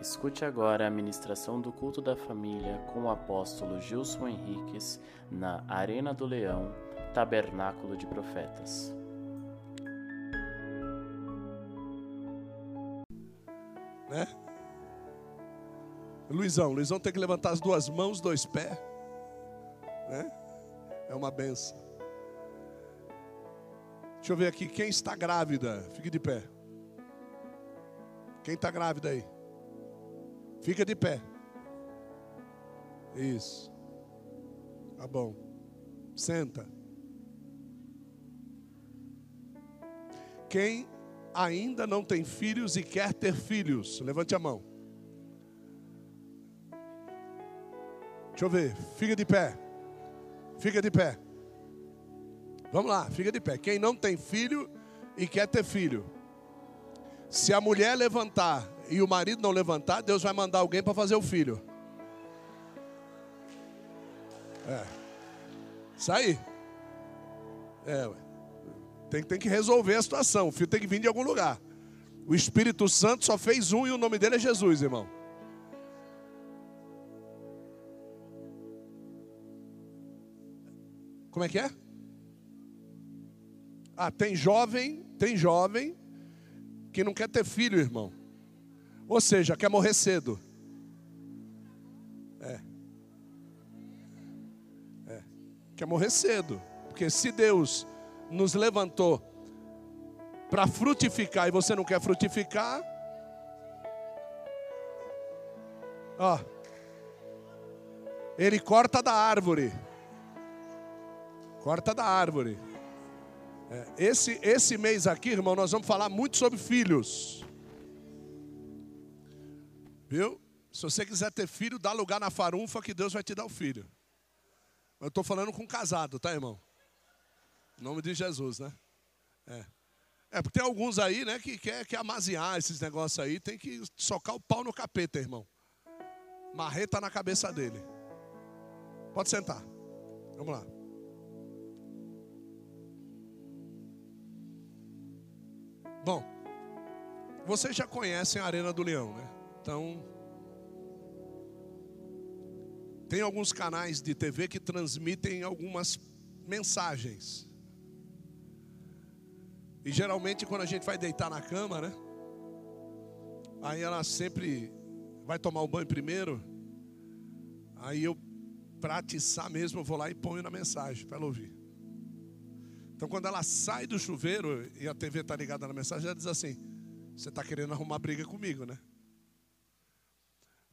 Escute agora a ministração do culto da família com o apóstolo Gilson Henriques na Arena do Leão, Tabernáculo de Profetas. Né? Luizão, Luizão tem que levantar as duas mãos, dois pés. Né? É uma benção. Deixa eu ver aqui, quem está grávida? Fique de pé. Quem está grávida aí? Fica de pé. Isso. Tá bom. Senta. Quem ainda não tem filhos e quer ter filhos, levante a mão. Deixa eu ver. Fica de pé. Fica de pé. Vamos lá, fica de pé. Quem não tem filho e quer ter filho. Se a mulher levantar e o marido não levantar, Deus vai mandar alguém para fazer o filho. É. Isso aí. É. Tem, tem que resolver a situação. O filho tem que vir de algum lugar. O Espírito Santo só fez um e o nome dele é Jesus, irmão. Como é que é? Ah, tem jovem, tem jovem que não quer ter filho, irmão. Ou seja, quer morrer cedo. É. É. Quer morrer cedo. Porque se Deus nos levantou para frutificar e você não quer frutificar, ó, ele corta da árvore. Corta da árvore. É, esse, esse mês aqui, irmão, nós vamos falar muito sobre filhos. Viu? Se você quiser ter filho, dá lugar na farunfa que Deus vai te dar o filho. Eu estou falando com casado, tá, irmão? Em nome de Jesus, né? É. É, porque tem alguns aí, né, que quer que amaziar esses negócios aí, tem que socar o pau no capeta, irmão. Marreta na cabeça dele. Pode sentar. Vamos lá. Bom, vocês já conhecem a Arena do Leão, né? Então, tem alguns canais de TV que transmitem algumas mensagens. E geralmente quando a gente vai deitar na cama, né? Aí ela sempre vai tomar o banho primeiro. Aí eu, para atiçar mesmo, eu vou lá e ponho na mensagem para ela ouvir. Então quando ela sai do chuveiro e a TV está ligada na mensagem, ela diz assim: Você está querendo arrumar briga comigo, né?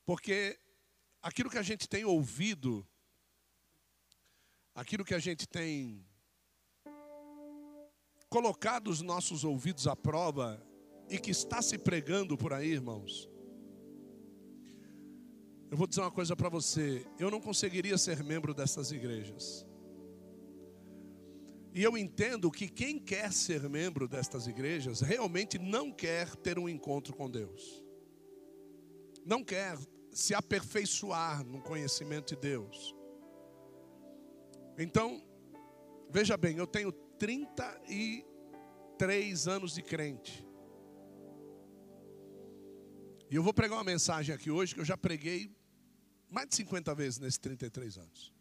Porque aquilo que a gente tem ouvido, aquilo que a gente tem colocado os nossos ouvidos à prova e que está se pregando por aí, irmãos. Eu vou dizer uma coisa para você: eu não conseguiria ser membro dessas igrejas. E eu entendo que quem quer ser membro destas igrejas realmente não quer ter um encontro com Deus. Não quer se aperfeiçoar no conhecimento de Deus. Então, veja bem, eu tenho 33 anos de crente. E eu vou pregar uma mensagem aqui hoje que eu já preguei mais de 50 vezes nesses 33 anos.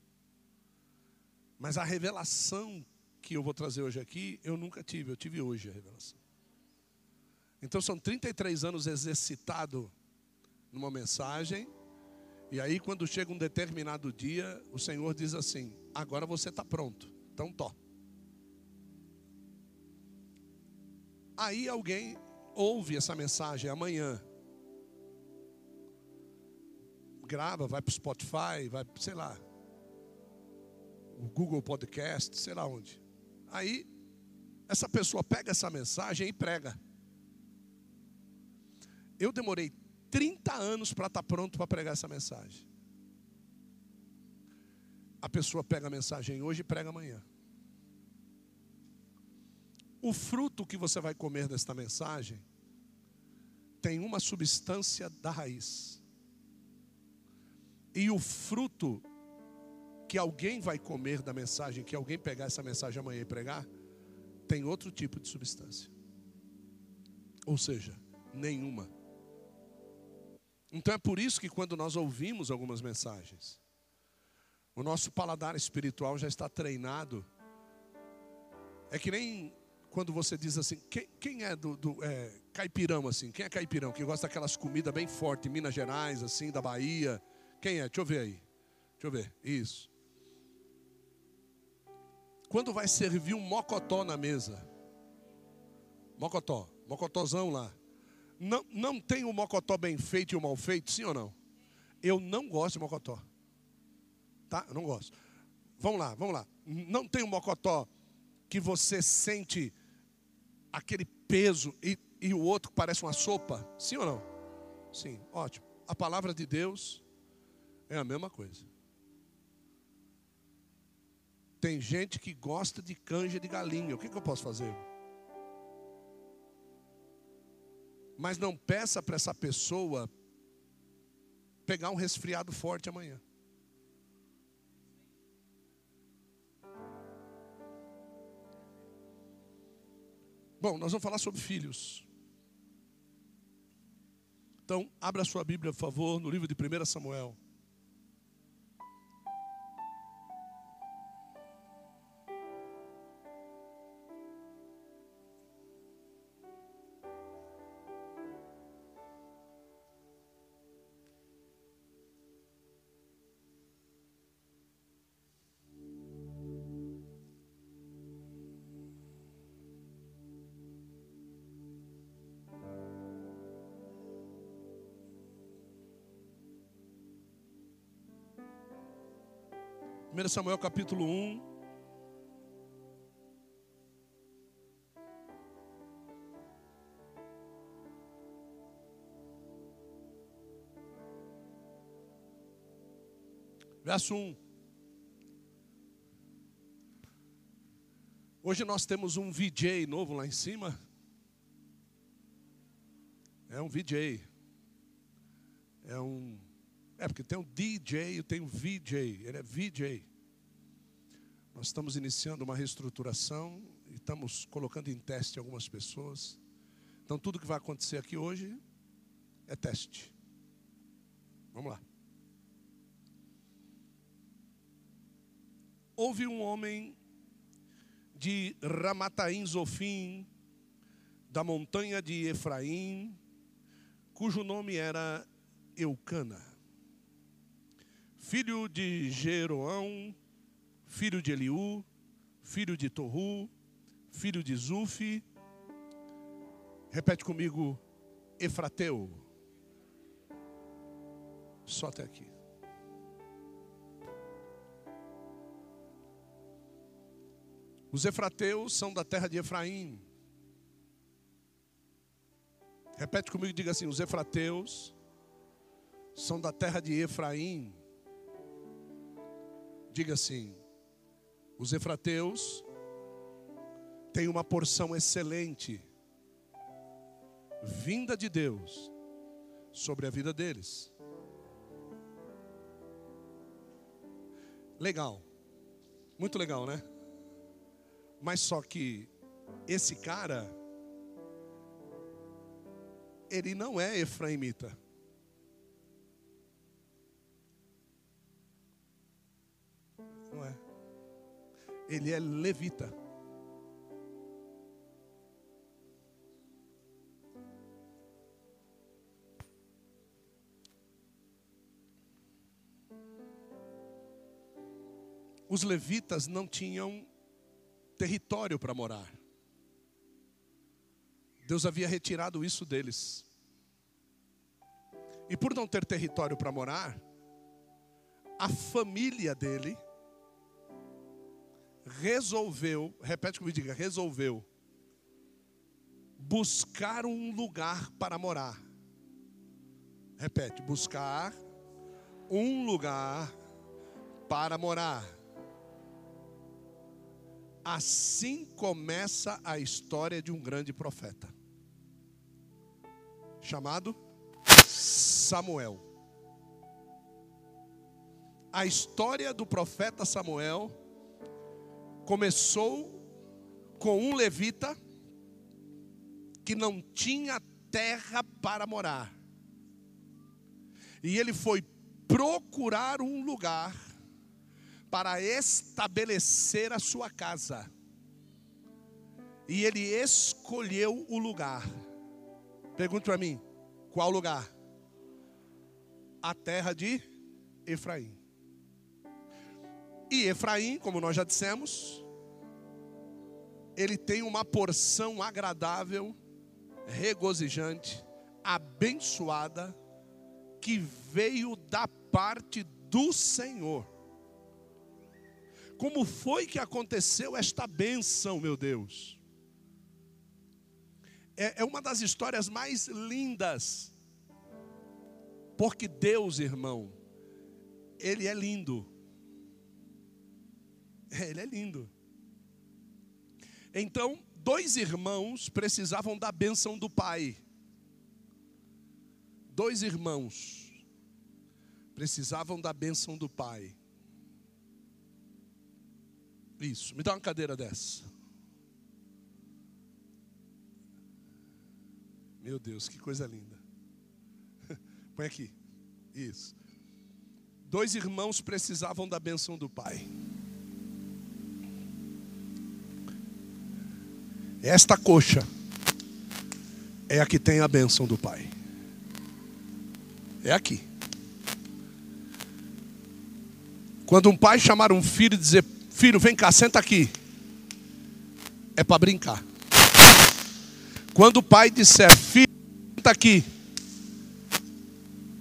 Mas a revelação que eu vou trazer hoje aqui, eu nunca tive, eu tive hoje a revelação. Então são 33 anos exercitado numa mensagem, e aí quando chega um determinado dia, o Senhor diz assim: agora você está pronto, então tó. Aí alguém ouve essa mensagem amanhã, grava, vai para o Spotify, vai, sei lá, o Google Podcast, sei lá onde. Aí, essa pessoa pega essa mensagem e prega. Eu demorei 30 anos para estar tá pronto para pregar essa mensagem. A pessoa pega a mensagem hoje e prega amanhã. O fruto que você vai comer desta mensagem tem uma substância da raiz. E o fruto que alguém vai comer da mensagem, que alguém pegar essa mensagem amanhã e pregar, tem outro tipo de substância. Ou seja, nenhuma. Então é por isso que quando nós ouvimos algumas mensagens, o nosso paladar espiritual já está treinado. É que nem quando você diz assim, quem, quem é do, do é, caipirão assim? Quem é caipirão? Que gosta daquelas comidas bem fortes, Minas Gerais, assim, da Bahia. Quem é? Deixa eu ver aí. Deixa eu ver. Isso. Quando vai servir um mocotó na mesa. Mocotó, mocotozão lá. Não, não tem o mocotó bem feito e o mal feito, sim ou não? Eu não gosto de mocotó. Tá? Eu não gosto. Vamos lá, vamos lá. Não tem o mocotó que você sente aquele peso e, e o outro que parece uma sopa? Sim ou não? Sim, ótimo. A palavra de Deus é a mesma coisa. Tem gente que gosta de canja de galinha. O que, que eu posso fazer? Mas não peça para essa pessoa pegar um resfriado forte amanhã. Bom, nós vamos falar sobre filhos. Então, abra sua Bíblia, por favor, no livro de 1 Samuel. Samuel capítulo 1. Verso 1. Hoje nós temos um VJ novo lá em cima. É um VJ. É um. É porque tem um DJ e tem um VJ. Ele é VJ. Nós estamos iniciando uma reestruturação e estamos colocando em teste algumas pessoas. Então tudo que vai acontecer aqui hoje é teste. Vamos lá. Houve um homem de Ramataim Zofim, da montanha de Efraim, cujo nome era Eucana, filho de Jeroão, filho de Eliú, filho de Torru, filho de Zufi. Repete comigo, Efrateu. Só até aqui. Os Efrateus são da terra de Efraim. Repete comigo e diga assim: os Efrateus são da terra de Efraim. Diga assim: os Efrateus têm uma porção excelente, vinda de Deus, sobre a vida deles. Legal, muito legal, né? Mas só que esse cara, ele não é efraimita. Ele é levita. Os levitas não tinham território para morar. Deus havia retirado isso deles. E por não ter território para morar, a família dele resolveu, repete comigo, diga, resolveu buscar um lugar para morar. Repete, buscar um lugar para morar. Assim começa a história de um grande profeta, chamado Samuel. A história do profeta Samuel começou com um levita que não tinha terra para morar. E ele foi procurar um lugar para estabelecer a sua casa. E ele escolheu o lugar. Pergunta para mim, qual lugar? A terra de Efraim. E Efraim, como nós já dissemos, ele tem uma porção agradável, regozijante, abençoada, que veio da parte do Senhor. Como foi que aconteceu esta benção, meu Deus? É, é uma das histórias mais lindas, porque Deus, irmão, Ele é lindo. É, ele é lindo. Então, dois irmãos precisavam da bênção do pai. Dois irmãos precisavam da bênção do pai. Isso, me dá uma cadeira dessa. Meu Deus, que coisa linda. Põe aqui. Isso. Dois irmãos precisavam da bênção do pai. Esta coxa é a que tem a bênção do pai. É aqui. Quando um pai chamar um filho e dizer: Filho, vem cá, senta aqui. É para brincar. Quando o pai disser: Filho, senta aqui.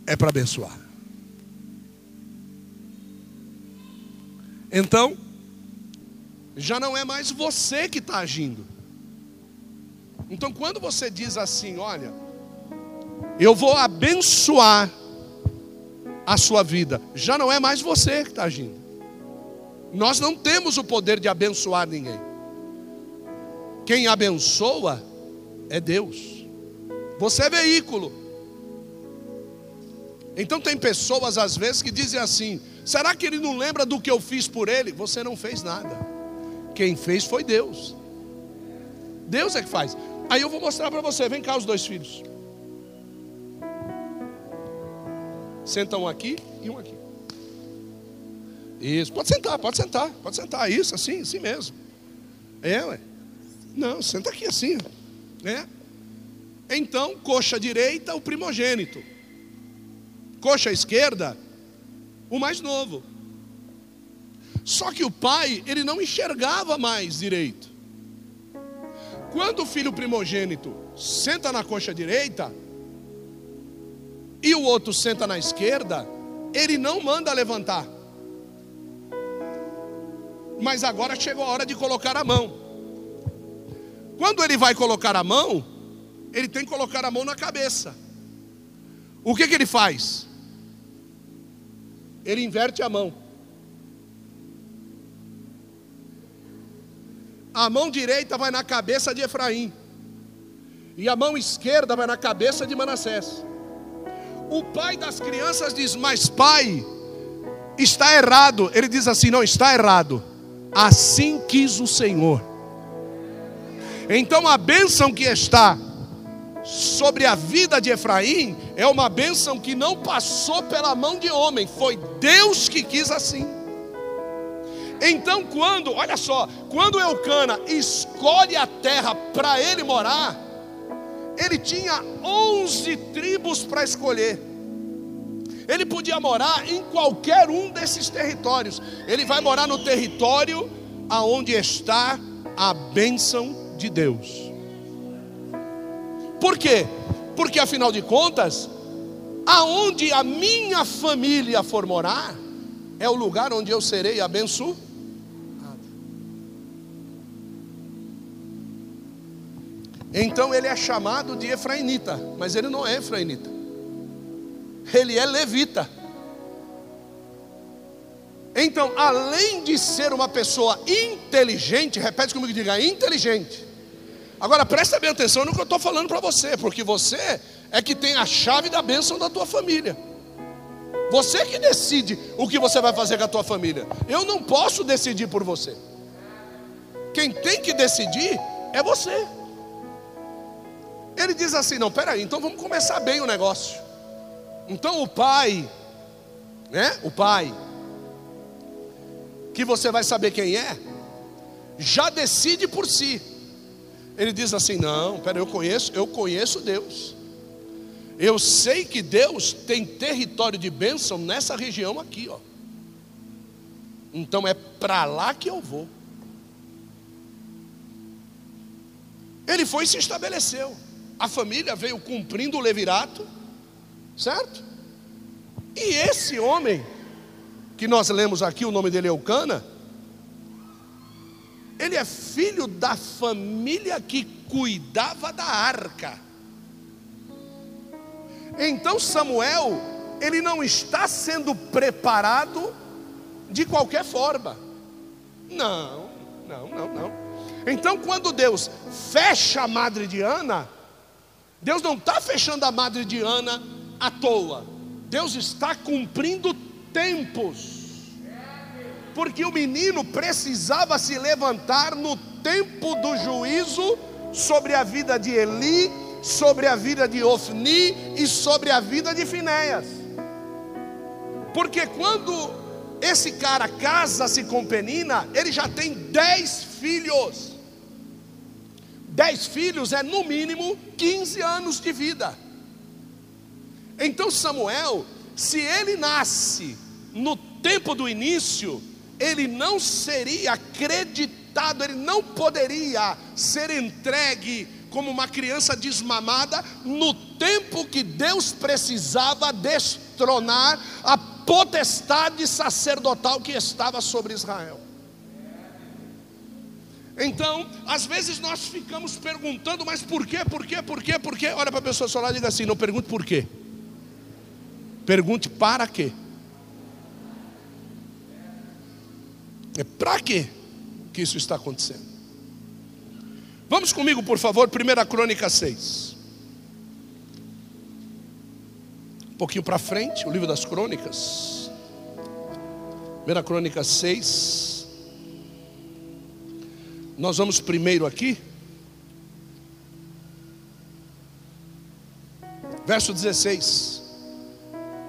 É para abençoar. Então, já não é mais você que está agindo. Então, quando você diz assim: Olha, eu vou abençoar a sua vida, já não é mais você que está agindo. Nós não temos o poder de abençoar ninguém. Quem abençoa é Deus. Você é veículo. Então tem pessoas às vezes que dizem assim: será que ele não lembra do que eu fiz por ele? Você não fez nada. Quem fez foi Deus. Deus é que faz. Aí eu vou mostrar para você. Vem cá os dois filhos. Sentam um aqui e um aqui. Isso, pode sentar, pode sentar, pode sentar. Isso, assim, assim mesmo. É, ué. Não, senta aqui assim. É. Então, coxa direita, o primogênito. Coxa esquerda, o mais novo. Só que o pai, ele não enxergava mais direito. Quando o filho primogênito senta na coxa direita e o outro senta na esquerda, ele não manda levantar mas agora chegou a hora de colocar a mão. Quando ele vai colocar a mão, ele tem que colocar a mão na cabeça. O que, que ele faz? Ele inverte a mão. A mão direita vai na cabeça de Efraim, e a mão esquerda vai na cabeça de Manassés. O pai das crianças diz: Mas pai, está errado. Ele diz assim: Não, está errado. Assim quis o Senhor. Então a bênção que está sobre a vida de Efraim é uma bênção que não passou pela mão de homem, foi Deus que quis assim. Então, quando, olha só, quando Eucana escolhe a terra para ele morar, ele tinha 11 tribos para escolher. Ele podia morar em qualquer um desses territórios. Ele vai morar no território aonde está a bênção de Deus. Por quê? Porque afinal de contas, aonde a minha família for morar, é o lugar onde eu serei abençoado. Então ele é chamado de Efrainita, mas ele não é Efrainita ele é levita. Então, além de ser uma pessoa inteligente, repete comigo, diga inteligente. Agora presta bem atenção no que eu estou falando para você, porque você é que tem a chave da bênção da tua família. Você que decide o que você vai fazer com a tua família. Eu não posso decidir por você. Quem tem que decidir é você. Ele diz assim: não, peraí, então vamos começar bem o negócio. Então o pai, né? O pai, que você vai saber quem é, já decide por si. Ele diz assim: "Não, pera, eu conheço, eu conheço Deus. Eu sei que Deus tem território de bênção nessa região aqui, ó. Então é para lá que eu vou. Ele foi e se estabeleceu. A família veio cumprindo o levirato, certo? E esse homem, que nós lemos aqui, o nome dele é Eucana, ele é filho da família que cuidava da arca. Então Samuel, ele não está sendo preparado de qualquer forma. Não, não, não, não. Então, quando Deus fecha a madre de Ana, Deus não está fechando a madre de Ana à toa. Deus está cumprindo tempos. Porque o menino precisava se levantar no tempo do juízo sobre a vida de Eli, sobre a vida de Ofni e sobre a vida de Finéias. Porque quando esse cara casa-se com Penina, ele já tem dez filhos. Dez filhos é no mínimo 15 anos de vida. Então Samuel, se ele nasce no tempo do início, ele não seria acreditado, ele não poderia ser entregue como uma criança desmamada no tempo que Deus precisava destronar a potestade sacerdotal que estava sobre Israel. Então, às vezes nós ficamos perguntando, mas por quê, por quê, por quê, por quê? Olha para a pessoa solar e diga assim: não pergunte por quê. Pergunte para quê. É para quê que isso está acontecendo? Vamos comigo, por favor, 1 Crônica 6. pouquinho para frente, o livro das crônicas. 1 Crônica 6. Nós vamos primeiro aqui. Verso 16.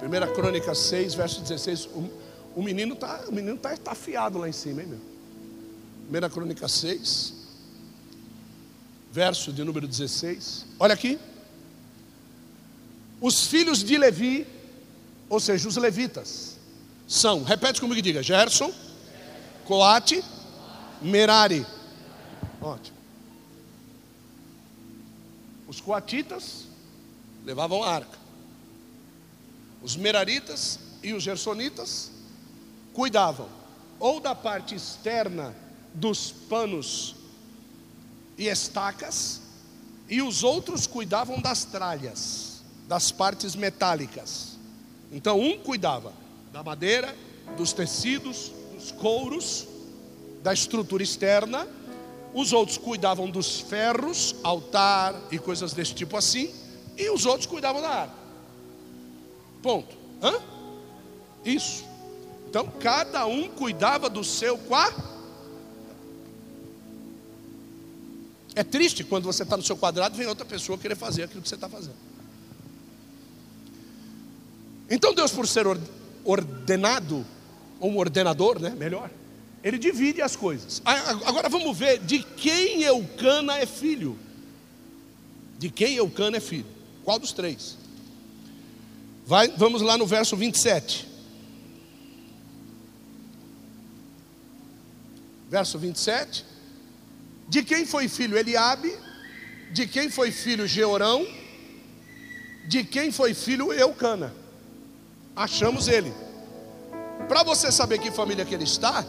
1 Crônica 6, verso 16. O, o menino está tá, tá afiado lá em cima, hein, meu? 1 Crônica 6, verso de número 16. Olha aqui. Os filhos de Levi, ou seja, os levitas, são, repete comigo e diga: Gerson, Coate, Merari. Ótimo. Os coatitas levavam a arca. Os meraritas e os gersonitas cuidavam ou da parte externa dos panos e estacas, e os outros cuidavam das tralhas das partes metálicas. Então, um cuidava da madeira, dos tecidos, dos couros, da estrutura externa, os outros cuidavam dos ferros, altar e coisas desse tipo assim, e os outros cuidavam da água. Ponto. Hã? Isso. Então, cada um cuidava do seu quarto. É triste quando você está no seu quadrado e vem outra pessoa querer fazer aquilo que você está fazendo. Então Deus, por ser ordenado, ou um ordenador, né? Melhor, ele divide as coisas. Agora vamos ver de quem Eucana é filho. De quem Eucana é filho? Qual dos três? Vai, vamos lá no verso 27. Verso 27. De quem foi filho Eliabe? De quem foi filho Georão? De quem foi filho Eucana? achamos ele. Para você saber que família que ele está,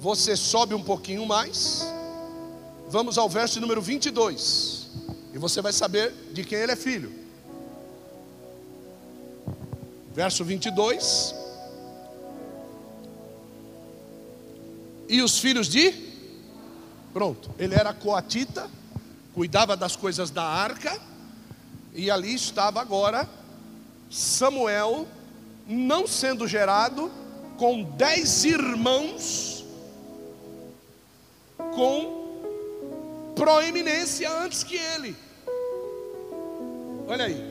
você sobe um pouquinho mais. Vamos ao verso número 22. E você vai saber de quem ele é filho. Verso 22. E os filhos de? Pronto, ele era coatita, cuidava das coisas da arca, e ali estava agora Samuel, não sendo gerado, com dez irmãos, com proeminência antes que ele. Olha aí,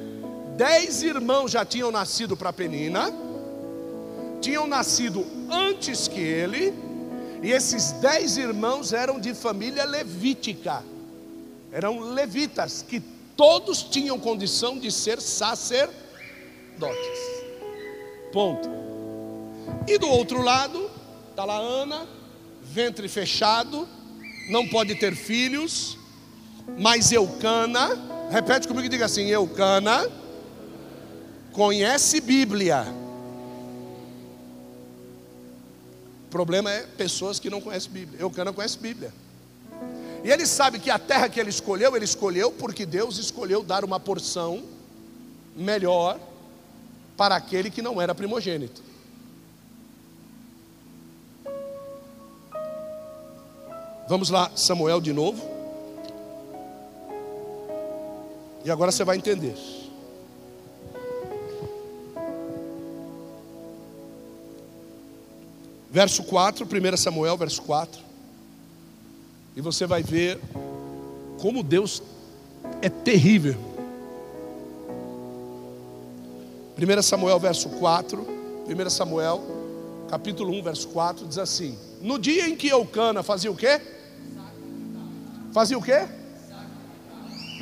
dez irmãos já tinham nascido para Penina, tinham nascido antes que ele, e esses dez irmãos eram de família levítica, eram levitas, que todos tinham condição de ser sacerdotes. Ponto. E do outro lado, está lá Ana, ventre fechado, não pode ter filhos, mas Eucana, repete comigo e diga assim: Eucana conhece Bíblia. O problema é pessoas que não conhecem Bíblia. Eucana conhece Bíblia. E ele sabe que a terra que ele escolheu, ele escolheu porque Deus escolheu dar uma porção melhor para aquele que não era primogênito. Vamos lá, Samuel de novo. E agora você vai entender. Verso 4, 1 Samuel, verso 4. E você vai ver como Deus é terrível. 1 Samuel, verso 4. 1 Samuel, capítulo 1, verso 4, diz assim: No dia em que Eucana fazia o quê? Fazia o quê?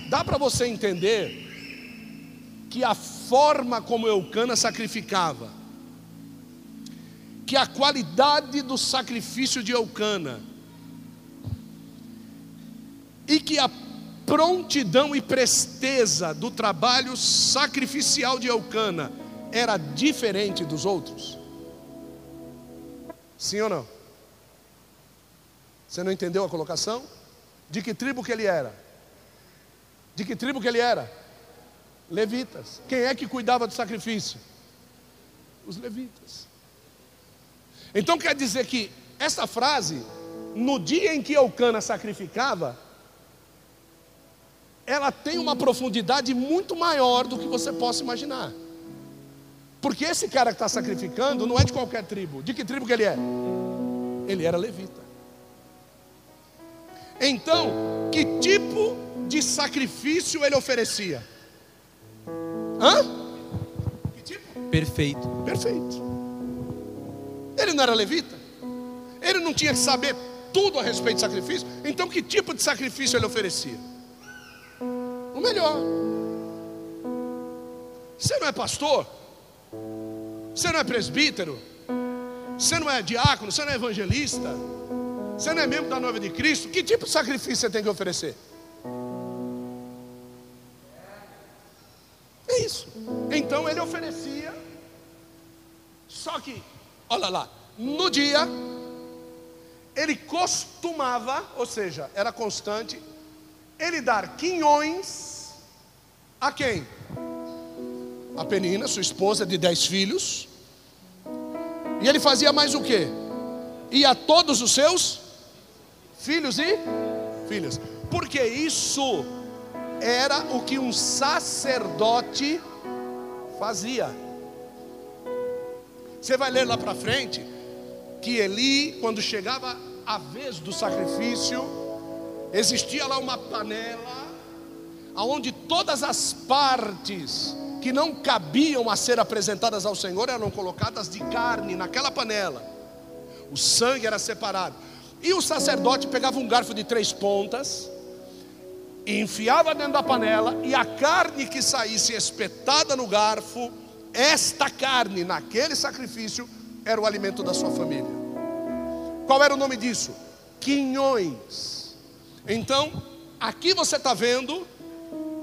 Dá para você entender que a forma como Eucana sacrificava, que a qualidade do sacrifício de Eucana, e que a prontidão e presteza do trabalho sacrificial de Eucana era diferente dos outros? Sim ou não? Você não entendeu a colocação? De que tribo que ele era? De que tribo que ele era? Levitas. Quem é que cuidava do sacrifício? Os levitas. Então quer dizer que essa frase, no dia em que Eucana sacrificava, ela tem uma profundidade muito maior do que você possa imaginar. Porque esse cara que está sacrificando não é de qualquer tribo. De que tribo que ele é? Ele era levita. Então, que tipo de sacrifício ele oferecia? Hã? Que tipo? Perfeito. Perfeito. Ele não era levita? Ele não tinha que saber tudo a respeito de sacrifício? Então, que tipo de sacrifício ele oferecia? O melhor. Você não é pastor? Você não é presbítero? Você não é diácono? Você não é evangelista? Você não é membro da noiva de Cristo? Que tipo de sacrifício você tem que oferecer? É isso. Então ele oferecia. Só que, olha lá, no dia, ele costumava, ou seja, era constante, ele dar quinhões a quem? A Penina, sua esposa de dez filhos. E ele fazia mais o que? E a todos os seus filhos e filhas. Porque isso era o que um sacerdote fazia. Você vai ler lá para frente que Eli, quando chegava a vez do sacrifício, existia lá uma panela aonde todas as partes que não cabiam a ser apresentadas ao Senhor eram colocadas de carne naquela panela. O sangue era separado. E o sacerdote pegava um garfo de três pontas, enfiava dentro da panela, e a carne que saísse espetada no garfo, esta carne naquele sacrifício era o alimento da sua família. Qual era o nome disso? Quinhões. Então, aqui você está vendo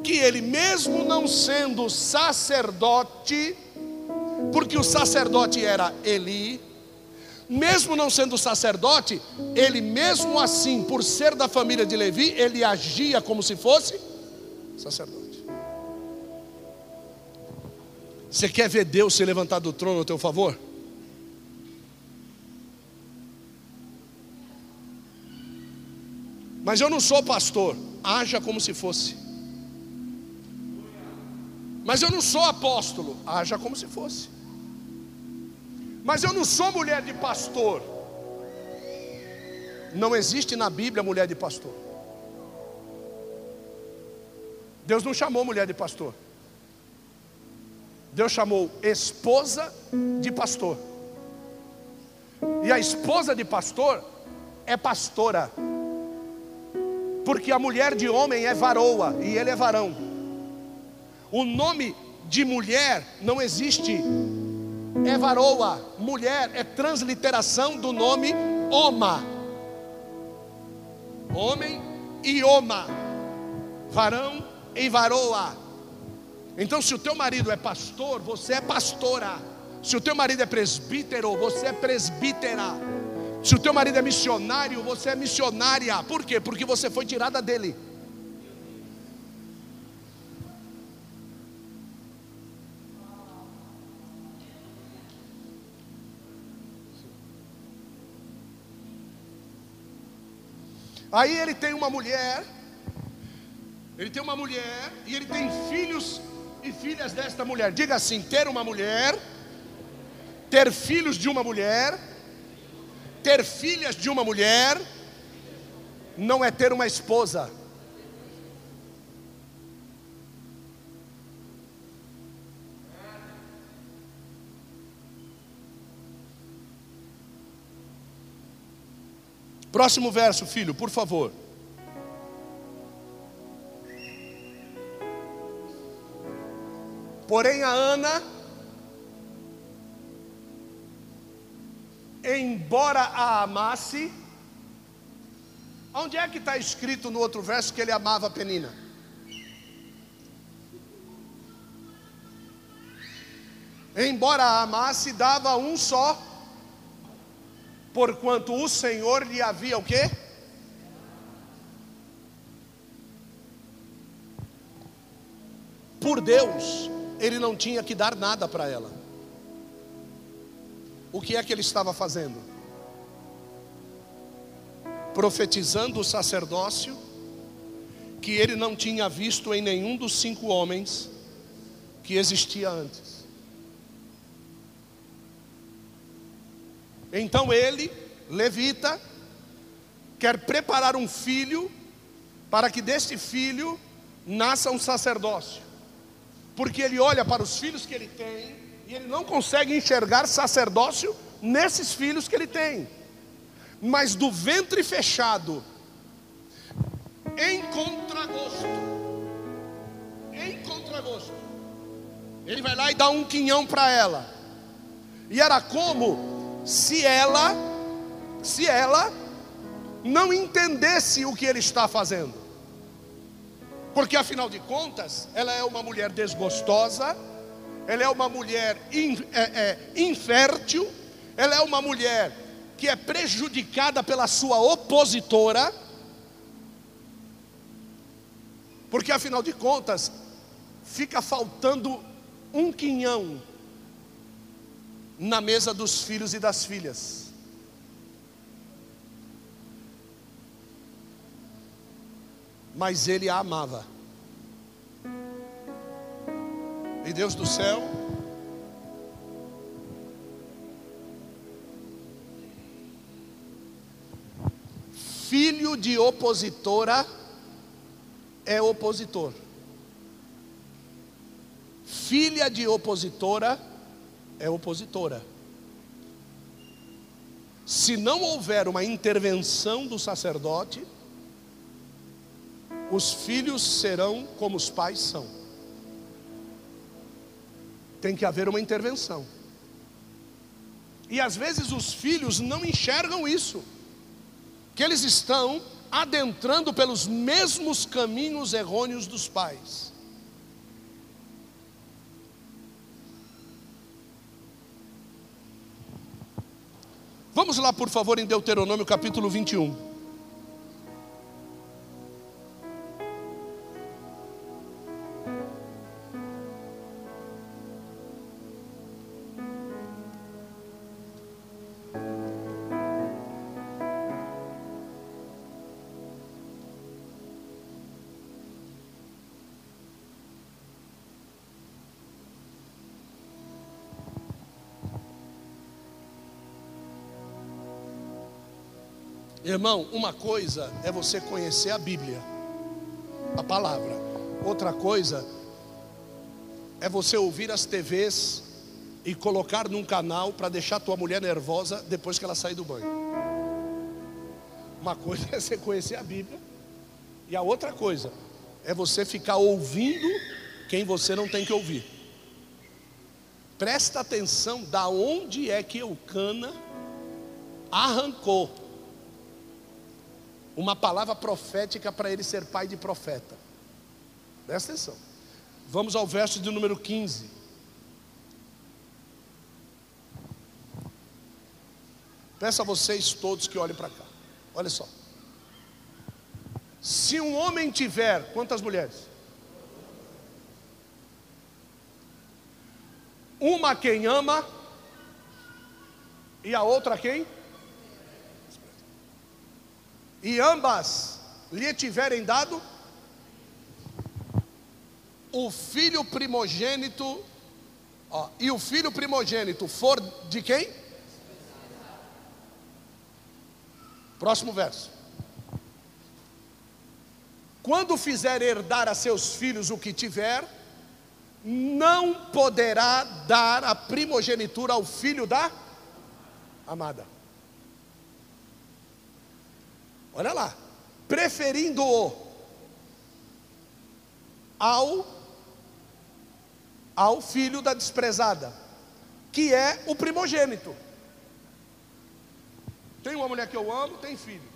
que ele, mesmo não sendo sacerdote, porque o sacerdote era Eli, mesmo não sendo sacerdote, ele mesmo assim, por ser da família de Levi, ele agia como se fosse sacerdote. Você quer ver Deus se levantar do trono a teu favor? Mas eu não sou pastor, haja como se fosse. Mas eu não sou apóstolo, haja como se fosse. Mas eu não sou mulher de pastor. Não existe na Bíblia mulher de pastor. Deus não chamou mulher de pastor. Deus chamou esposa de pastor. E a esposa de pastor é pastora. Porque a mulher de homem é varoa e ele é varão. O nome de mulher não existe. É varoa, mulher é transliteração do nome Oma. Homem e Oma. Varão e varoa. Então, se o teu marido é pastor, você é pastora. Se o teu marido é presbítero, você é presbítera. Se o teu marido é missionário, você é missionária. Por quê? Porque você foi tirada dele. Aí ele tem uma mulher, ele tem uma mulher e ele tem filhos e filhas desta mulher. Diga assim: ter uma mulher, ter filhos de uma mulher, ter filhas de uma mulher, não é ter uma esposa. Próximo verso, filho, por favor. Porém, a Ana, embora a amasse, onde é que está escrito no outro verso que ele amava a Penina? Embora a amasse, dava um só porquanto o Senhor lhe havia o quê? Por Deus, ele não tinha que dar nada para ela. O que é que ele estava fazendo? Profetizando o sacerdócio que ele não tinha visto em nenhum dos cinco homens que existia antes. Então ele, levita, quer preparar um filho para que deste filho nasça um sacerdócio. Porque ele olha para os filhos que ele tem e ele não consegue enxergar sacerdócio nesses filhos que ele tem. Mas do ventre fechado, em contragosto, em contragosto, ele vai lá e dá um quinhão para ela. E era como se ela, se ela não entendesse o que ele está fazendo. Porque afinal de contas, ela é uma mulher desgostosa, ela é uma mulher in, é, é, infértil, ela é uma mulher que é prejudicada pela sua opositora. Porque afinal de contas, fica faltando um quinhão na mesa dos filhos e das filhas. Mas ele a amava. E Deus do céu, filho de opositora é opositor. Filha de opositora é opositora. Se não houver uma intervenção do sacerdote, os filhos serão como os pais são. Tem que haver uma intervenção. E às vezes os filhos não enxergam isso, que eles estão adentrando pelos mesmos caminhos errôneos dos pais. Vamos lá, por favor, em Deuteronômio capítulo 21. Irmão, uma coisa é você conhecer a Bíblia, a palavra. Outra coisa é você ouvir as TVs e colocar num canal para deixar tua mulher nervosa depois que ela sair do banho. Uma coisa é você conhecer a Bíblia, e a outra coisa é você ficar ouvindo quem você não tem que ouvir. Presta atenção da onde é que Eucana arrancou uma palavra profética para ele ser pai de profeta. Presta atenção. Vamos ao verso de número 15. Peço a vocês todos que olhem para cá. Olha só. Se um homem tiver, quantas mulheres? Uma quem ama e a outra quem? E ambas lhe tiverem dado o filho primogênito, ó, e o filho primogênito for de quem? Próximo verso. Quando fizer herdar a seus filhos o que tiver, não poderá dar a primogenitura ao filho da amada. Olha lá, preferindo-o ao ao filho da desprezada, que é o primogênito. Tem uma mulher que eu amo, tem filho.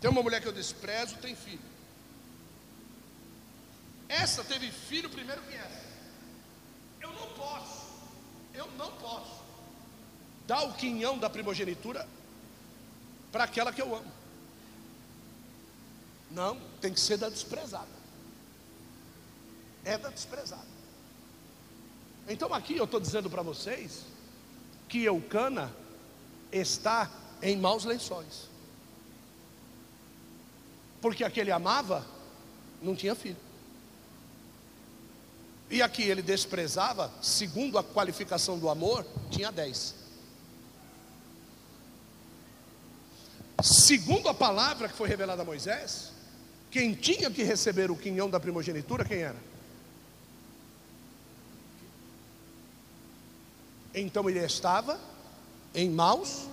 Tem uma mulher que eu desprezo, tem filho. Essa teve filho primeiro que essa. Eu não posso, eu não posso dar o quinhão da primogenitura para aquela que eu amo. Não, tem que ser da desprezada. É da desprezada. Então aqui eu estou dizendo para vocês que Eucana está em maus lençóis. Porque aquele amava, não tinha filho. E aqui ele desprezava, segundo a qualificação do amor, tinha dez. Segundo a palavra que foi revelada a Moisés, quem tinha que receber o quinhão da primogenitura, quem era? Então ele estava em maus,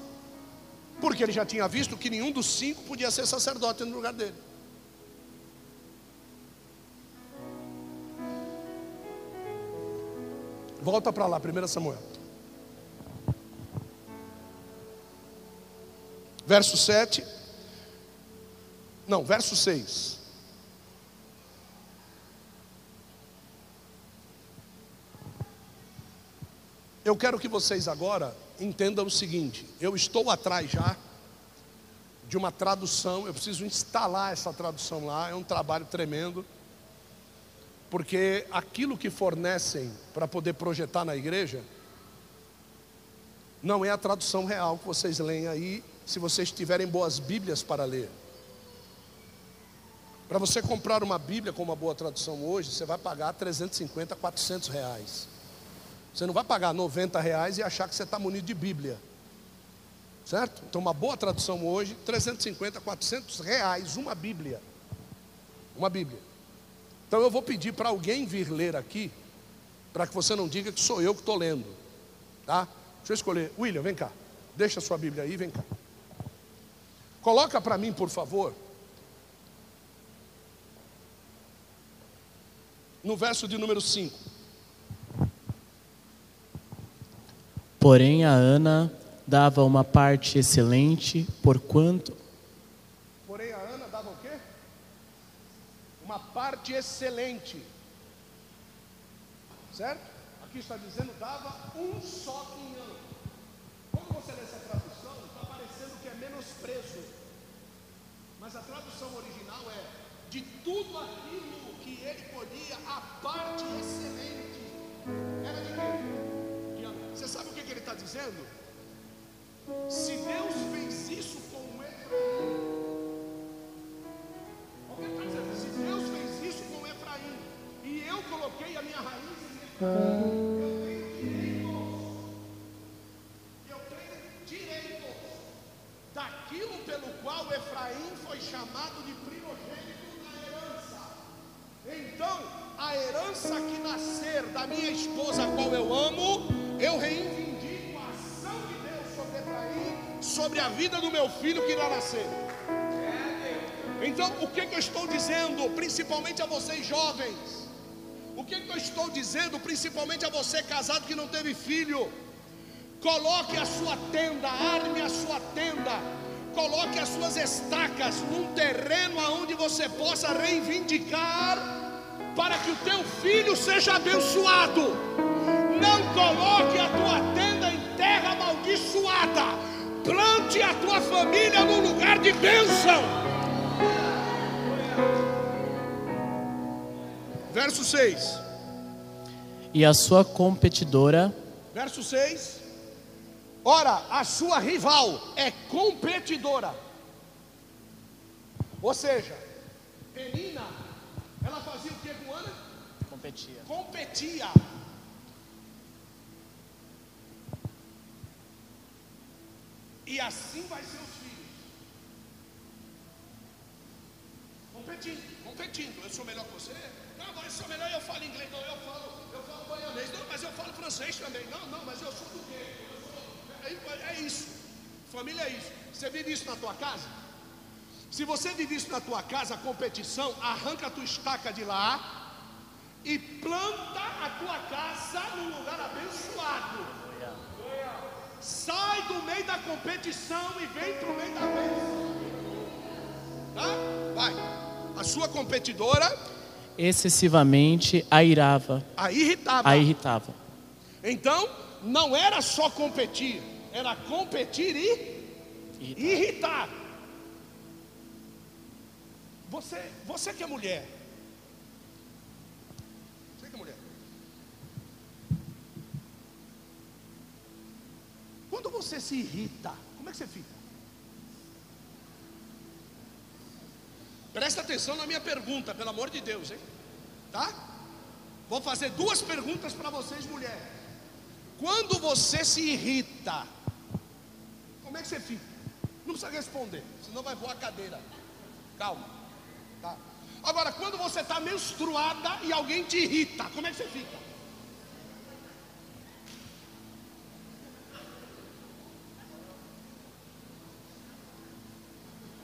porque ele já tinha visto que nenhum dos cinco podia ser sacerdote no lugar dele. Volta para lá, 1 Samuel. Verso 7. Não, verso 6. Eu quero que vocês agora entendam o seguinte: eu estou atrás já de uma tradução, eu preciso instalar essa tradução lá, é um trabalho tremendo porque aquilo que fornecem para poder projetar na igreja não é a tradução real que vocês leem aí, se vocês tiverem boas Bíblias para ler. Para você comprar uma Bíblia com uma boa tradução hoje, você vai pagar 350, 400 reais. Você não vai pagar 90 reais e achar que você está munido de Bíblia. Certo? Então, uma boa tradução hoje, 350, 400 reais, uma Bíblia. Uma Bíblia. Então eu vou pedir para alguém vir ler aqui, para que você não diga que sou eu que estou lendo. Tá? Deixa eu escolher. William, vem cá. Deixa a sua Bíblia aí, vem cá. Coloca para mim, por favor. No verso de número 5. Porém, a Ana dava uma parte excelente, porquanto parte excelente. Certo? Aqui está dizendo, dava um só quinhão. Quando você lê essa tradução, está parecendo que é menosprezo. Mas a tradução original é de tudo aquilo a parte excelente. Era de quê? Você sabe o que, que ele está dizendo? Se Deus fez isso com Efraim, o está dizendo? Se Deus fez eu coloquei a minha raiz em direitos daquilo pelo qual Efraim foi chamado de primogênito. Então, a herança que nascer da minha esposa, a qual eu amo, eu reivindico a ação de Deus sobre Efraim, sobre a vida do meu filho que irá nascer. Então, o que, que eu estou dizendo, principalmente a vocês jovens? O que, que eu estou dizendo, principalmente a você casado que não teve filho? Coloque a sua tenda, arme a sua tenda, coloque as suas estacas num terreno aonde você possa reivindicar para que o teu filho seja abençoado. Não coloque a tua tenda em terra amaldiçoada. Plante a tua família num lugar de bênção. Verso 6. E a sua competidora, Verso 6. Ora, a sua rival é competidora. Ou seja, Penina, ela fazia o que com Ana? Competia. Competia. E assim vai ser os filhos. Competindo, competindo. Eu sou melhor que você? Não, agora eu sou melhor eu falo inglês. Não, eu falo, eu falo baianês. Não, mas eu falo francês também. Não, não, mas eu sou do quê? Sou- É, é isso. Família é isso. Você vive isso na tua casa? Se você vive isso na tua casa, a competição, arranca a tua estaca de lá e planta a tua casa num lugar abençoado. Sai do meio da competição e vem para o meio da bênção. Tá? Vai. A sua competidora Excessivamente a irava, a irritava. a irritava. Então, não era só competir, era competir e Irritava. irritar. Você, você que é mulher. Você que é mulher. Quando você se irrita, como é que você fica? Presta atenção na minha pergunta, pelo amor de Deus, hein? Tá? Vou fazer duas perguntas para vocês, mulheres. Quando você se irrita, como é que você fica? Não precisa responder, senão vai voar a cadeira. Calma. Tá? Agora, quando você está menstruada e alguém te irrita, como é que você fica?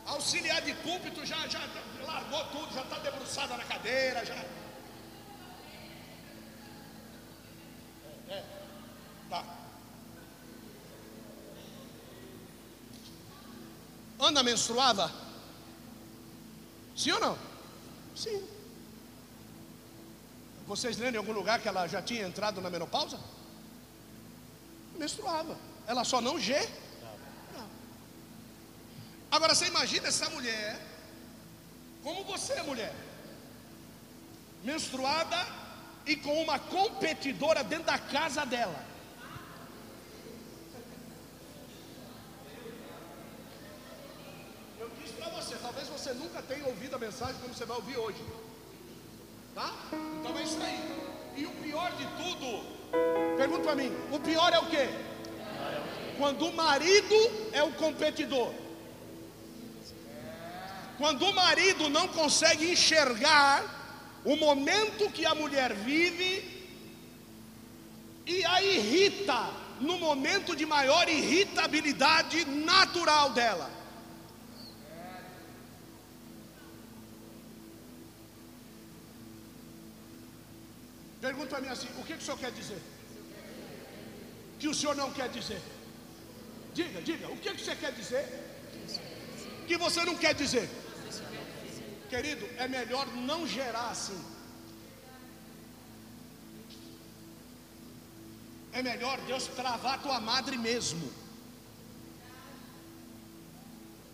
Auxiliar de púlpito já, já, já largou tudo, já está debruçada na cadeira, já. É, é. Tá. Ana menstruava? Sim ou não? Sim. Vocês lembram em algum lugar que ela já tinha entrado na menopausa? Menstruava. Ela só não G. Agora você imagina essa mulher, como você é mulher, menstruada e com uma competidora dentro da casa dela. Eu disse para você, talvez você nunca tenha ouvido a mensagem como você vai ouvir hoje. Tá? Então é isso aí. E o pior de tudo, pergunta para mim, o pior é o quê? Quando o marido é o competidor. Quando o marido não consegue enxergar o momento que a mulher vive e a irrita no momento de maior irritabilidade natural dela. Pergunta para mim assim: o que, que o senhor quer dizer? Que o senhor não quer dizer? Diga, diga, o que, que você quer dizer? Que você não quer dizer? Querido, é melhor não gerar assim. É melhor Deus travar tua madre mesmo.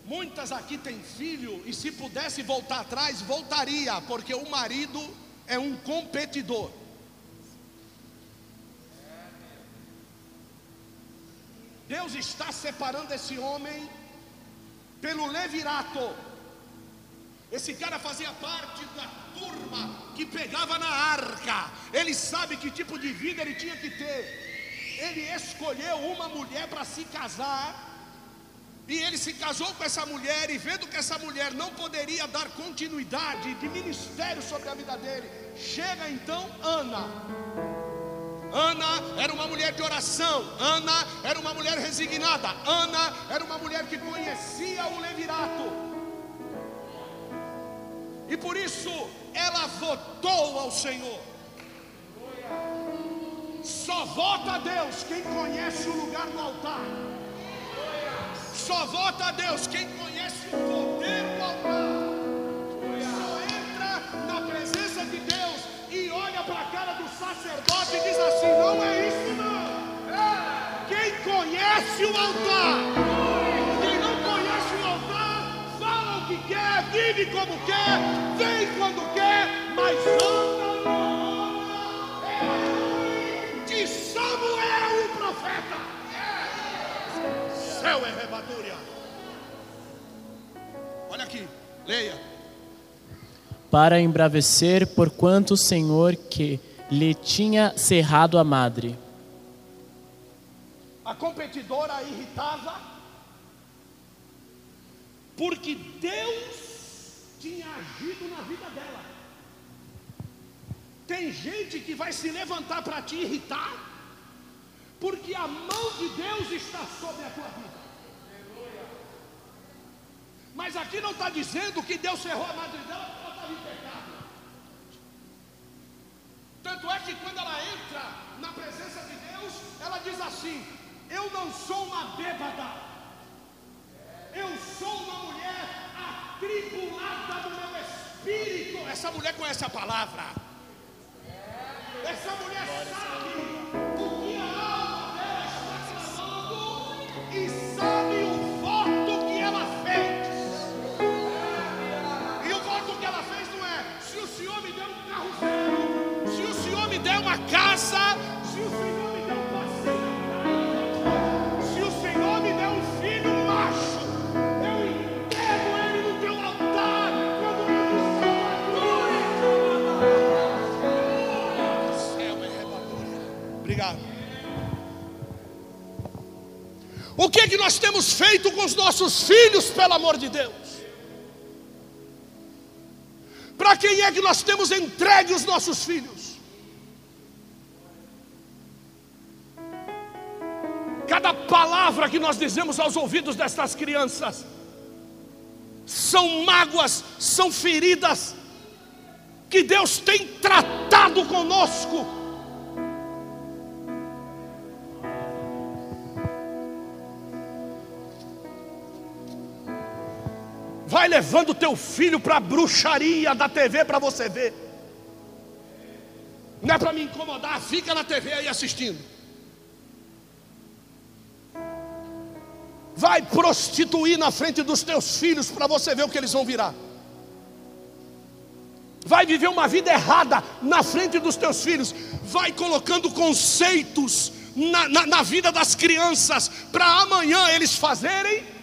Muitas aqui têm filho e se pudesse voltar atrás, voltaria, porque o marido é um competidor. Deus está separando esse homem pelo levirato. Esse cara fazia parte da turma que pegava na arca. Ele sabe que tipo de vida ele tinha que ter. Ele escolheu uma mulher para se casar. E ele se casou com essa mulher e vendo que essa mulher não poderia dar continuidade de ministério sobre a vida dele, chega então Ana. Ana era uma mulher de oração. Ana era uma mulher resignada. Ana era uma mulher que conhecia o levirato. E por isso ela votou ao Senhor. Só vota a Deus quem conhece o lugar no altar. Só vota a Deus quem conhece o poder do altar. Só entra na presença de Deus e olha para a cara do sacerdote e diz assim: não é isso não. Quem conhece o altar, quer, vive como quer, vem quando quer, mas anda na obra de Samuel, o profeta. Céu é rebadúria. Olha aqui, leia para embravecer, porquanto o Senhor que lhe tinha cerrado a madre. A competidora irritava, porque Deus tinha agido na vida dela. Tem gente que vai se levantar para te irritar, porque a mão de Deus está sobre a tua vida. Mas aqui não está dizendo que Deus cerrou a madre dela estava em pecado. Tanto é que quando ela entra na presença de Deus, ela diz assim: Eu não sou uma bêbada, eu sou uma mulher atribulada no meu espírito. Essa mulher conhece a palavra. Essa mulher sabe o que a alma dela está clamando e sabe o voto que ela fez. E o voto que ela fez não é: se o Senhor me der um carro zero, se o Senhor me der uma casa, O que é que nós temos feito com os nossos filhos, pelo amor de Deus? Para quem é que nós temos entregue os nossos filhos? Cada palavra que nós dizemos aos ouvidos destas crianças são mágoas, são feridas que Deus tem tratado conosco. Vai levando teu filho para a bruxaria da TV para você ver. Não é para me incomodar, fica na TV aí assistindo. Vai prostituir na frente dos teus filhos para você ver o que eles vão virar. Vai viver uma vida errada na frente dos teus filhos. Vai colocando conceitos na, na, na vida das crianças para amanhã eles fazerem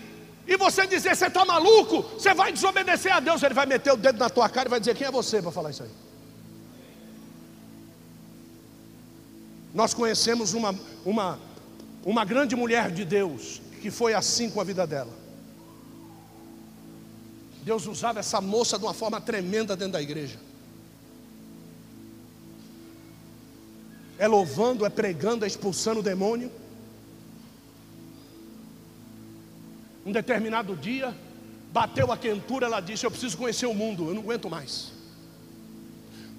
e você dizer, você está maluco, você vai desobedecer a Deus, ele vai meter o dedo na tua cara e vai dizer, quem é você para falar isso aí? Nós conhecemos uma, uma, uma grande mulher de Deus, que foi assim com a vida dela. Deus usava essa moça de uma forma tremenda dentro da igreja. É louvando, é pregando, é expulsando o demônio. Um determinado dia, bateu a quentura, ela disse: Eu preciso conhecer o mundo, eu não aguento mais.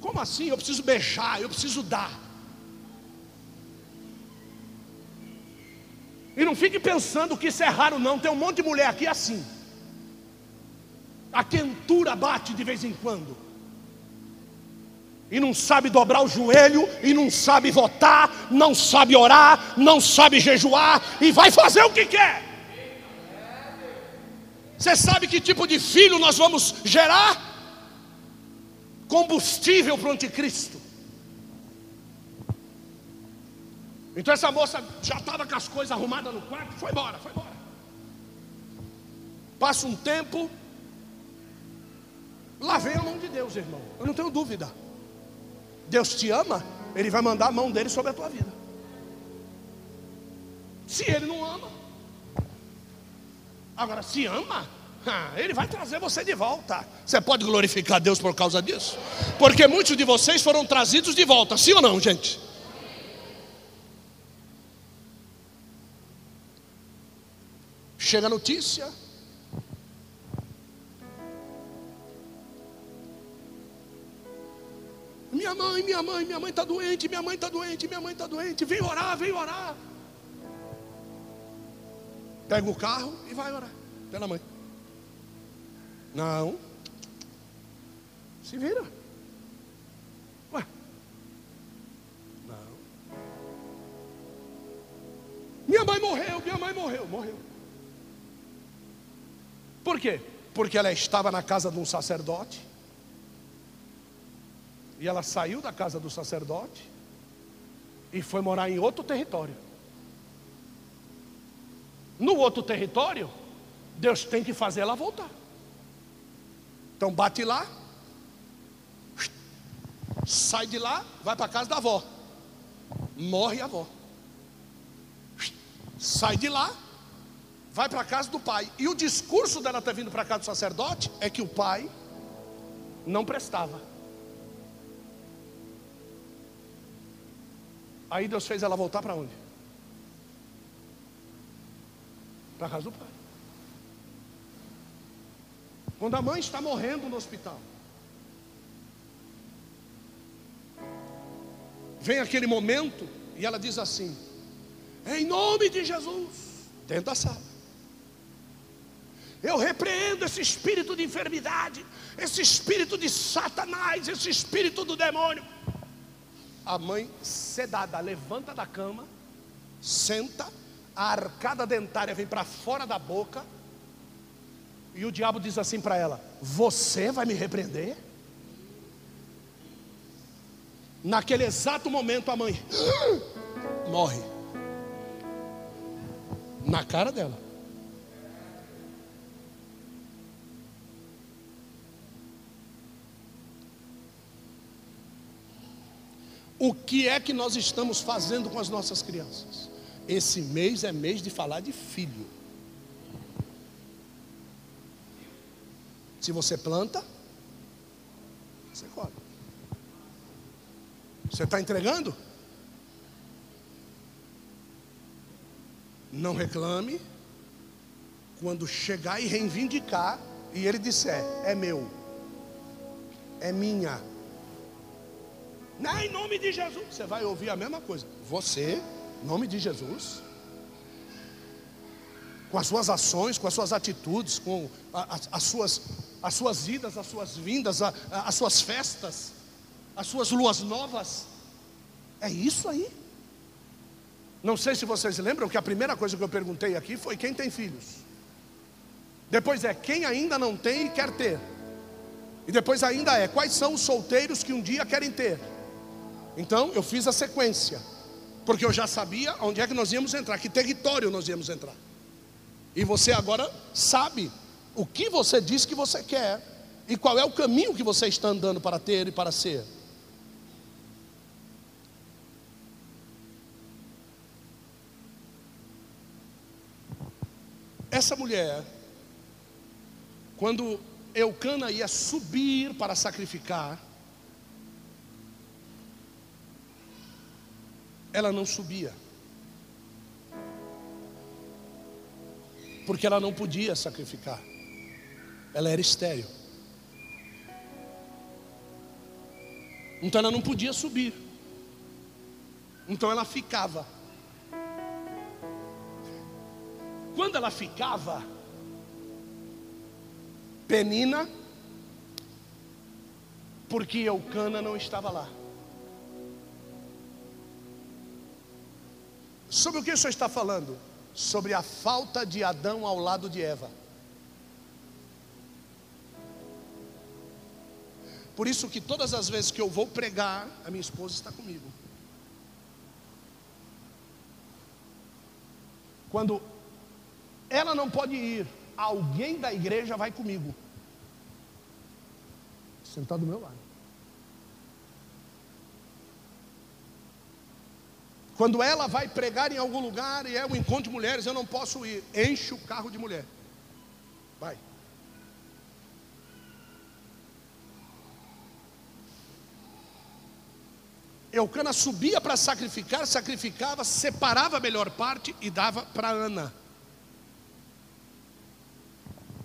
Como assim? Eu preciso beijar, eu preciso dar. E não fique pensando que isso é raro, não. Tem um monte de mulher aqui assim. A quentura bate de vez em quando. E não sabe dobrar o joelho, e não sabe votar, não sabe orar, não sabe jejuar, e vai fazer o que quer. Você sabe que tipo de filho nós vamos gerar? Combustível para o anticristo. Então essa moça já estava com as coisas arrumadas no quarto, foi embora, foi embora. Passa um tempo, lá vem a mão de Deus, irmão. Eu não tenho dúvida. Deus te ama, Ele vai mandar a mão dele sobre a tua vida. Se Ele não ama, Agora, se ama, ele vai trazer você de volta. Você pode glorificar Deus por causa disso? Porque muitos de vocês foram trazidos de volta, sim ou não, gente? Chega a notícia. Minha mãe, minha mãe, minha mãe está doente, minha mãe está doente, minha mãe está doente. Vem orar, vem orar. Pega o carro e vai orar pela mãe. Não. Se vira. Ué. Não. Minha mãe morreu, minha mãe morreu, morreu. Por quê? Porque ela estava na casa de um sacerdote. E ela saiu da casa do sacerdote e foi morar em outro território. No outro território, Deus tem que fazer ela voltar. Então bate lá, sai de lá, vai para casa da avó. Morre a avó. Sai de lá, vai para casa do pai. E o discurso dela ter vindo para casa do sacerdote é que o pai não prestava. Aí Deus fez ela voltar para onde? Para casa do pai. Quando a mãe está morrendo no hospital, vem aquele momento e ela diz assim: Em nome de Jesus, dentro da sala. Eu repreendo esse espírito de enfermidade, esse espírito de Satanás, esse espírito do demônio. A mãe sedada levanta da cama, senta, a arcada dentária vem para fora da boca, e o diabo diz assim para ela: Você vai me repreender? Naquele exato momento, a mãe morre. Na cara dela. O que é que nós estamos fazendo com as nossas crianças? Esse mês é mês de falar de filho. Se você planta, você colhe. Você está entregando? Não reclame. Quando chegar e reivindicar, e ele disser: É meu, é minha. Não, em nome de Jesus. Você vai ouvir a mesma coisa. Você, nome de Jesus, com as suas ações, com as suas atitudes, com as, as suas, as suas idas, as suas vindas, as suas festas, as suas luas novas. É isso aí. Não sei se vocês lembram que a primeira coisa que eu perguntei aqui foi quem tem filhos. Depois é quem ainda não tem e quer ter. E depois ainda é quais são os solteiros que um dia querem ter. Então eu fiz a sequência, porque eu já sabia onde é que nós íamos entrar, que território nós íamos entrar. E você agora sabe o que você diz que você quer e qual é o caminho que você está andando para ter e para ser. Essa mulher, quando Eucana ia subir para sacrificar, ela não subia. Porque ela não podia sacrificar. Ela era estéril. Então ela não podia subir. Então ela ficava. Quando ela ficava, Penina, porque Eucana não estava lá. Sobre o que o senhor está falando? Sobre a falta de Adão ao lado de Eva. Por isso que todas as vezes que eu vou pregar, a minha esposa está comigo. Quando ela não pode ir, alguém da igreja vai comigo. Sentado do meu lado. Quando ela vai pregar em algum lugar e é um encontro de mulheres, eu não posso ir. Enche o carro de mulher. Vai. Eucana subia para sacrificar, sacrificava, separava a melhor parte e dava para Ana.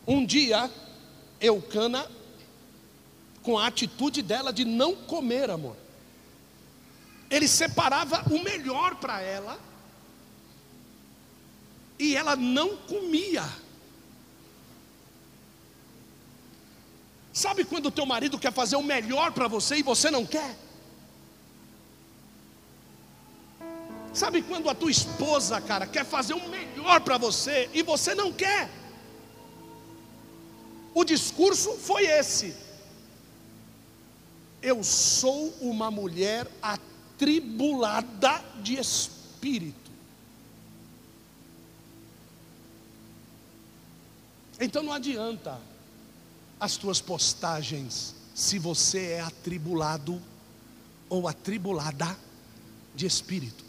Um dia, Eucana, com a atitude dela de não comer, amor, ele separava o melhor para ela e ela não comia. Sabe quando o teu marido quer fazer o melhor para você e você não quer? Sabe quando a tua esposa, cara, quer fazer o melhor para você e você não quer? O discurso foi esse: Eu sou uma mulher atribulada de espírito. Então não adianta as tuas postagens se você é atribulado ou atribulada de espírito.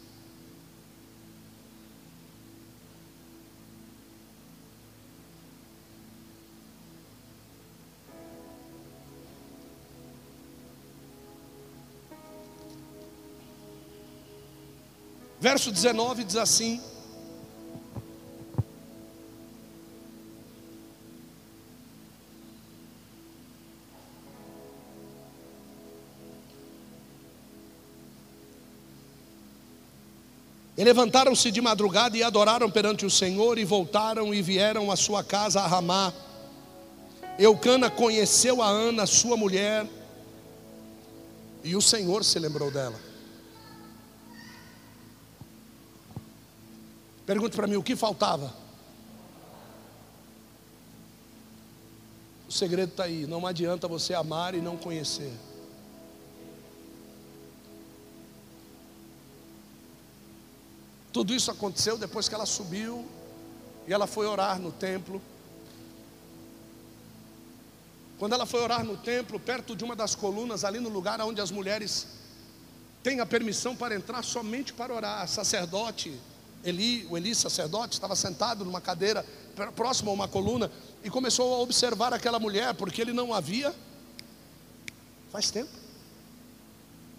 Verso 19 diz assim: E levantaram-se de madrugada e adoraram perante o Senhor, e voltaram e vieram à sua casa a Ramá. Eucana conheceu a Ana, sua mulher, e o Senhor se lembrou dela. Pergunta para mim, o que faltava? O segredo está aí, não adianta você amar e não conhecer. Tudo isso aconteceu depois que ela subiu e ela foi orar no templo. Quando ela foi orar no templo, perto de uma das colunas, ali no lugar onde as mulheres têm a permissão para entrar somente para orar, sacerdote, Eli, o Eli sacerdote, estava sentado numa cadeira próximo a uma coluna e começou a observar aquela mulher, porque ele não havia faz tempo.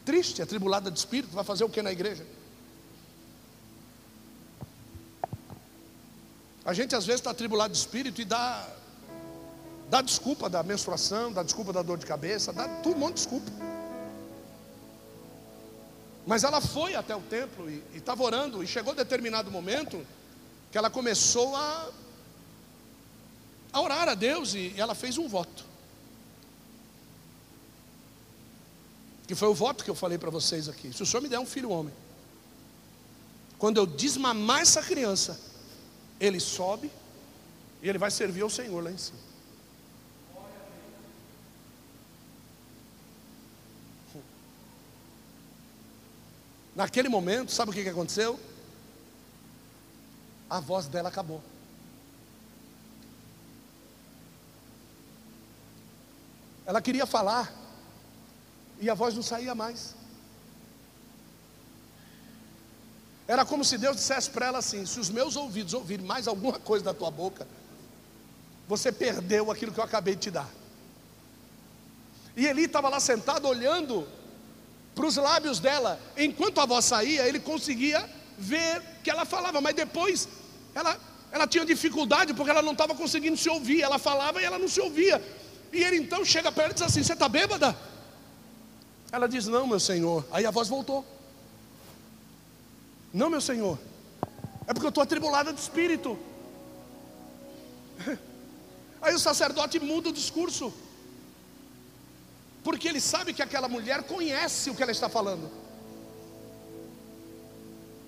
Triste, atribulada de espírito, vai fazer o que na igreja? A gente às vezes está atribulado de espírito e dá, dá desculpa da menstruação, dá desculpa da dor de cabeça, dá tudo um monte de desculpa. Mas ela foi até o templo e estava orando, e chegou determinado momento que ela começou a, a orar a Deus e, e ela fez um voto. Que foi o voto que eu falei para vocês aqui. Se o Senhor me der um filho homem, quando eu desmamar essa criança, ele sobe e ele vai servir ao Senhor lá em cima. Naquele momento, sabe o que aconteceu? A voz dela acabou. Ela queria falar, e a voz não saía mais. Era como se Deus dissesse para ela assim: se os meus ouvidos ouvirem mais alguma coisa da tua boca, você perdeu aquilo que eu acabei de te dar. E Eli estava lá sentado olhando para os lábios dela, enquanto a voz saía, ele conseguia ver que ela falava, mas depois ela, ela tinha dificuldade porque ela não estava conseguindo se ouvir. Ela falava e ela não se ouvia. E ele então chega para ela e diz assim: Você está bêbada? Ela diz: Não, meu senhor. Aí a voz voltou. Não, meu Senhor, é porque eu estou atribulada de espírito. Aí o sacerdote muda o discurso, porque ele sabe que aquela mulher conhece o que ela está falando,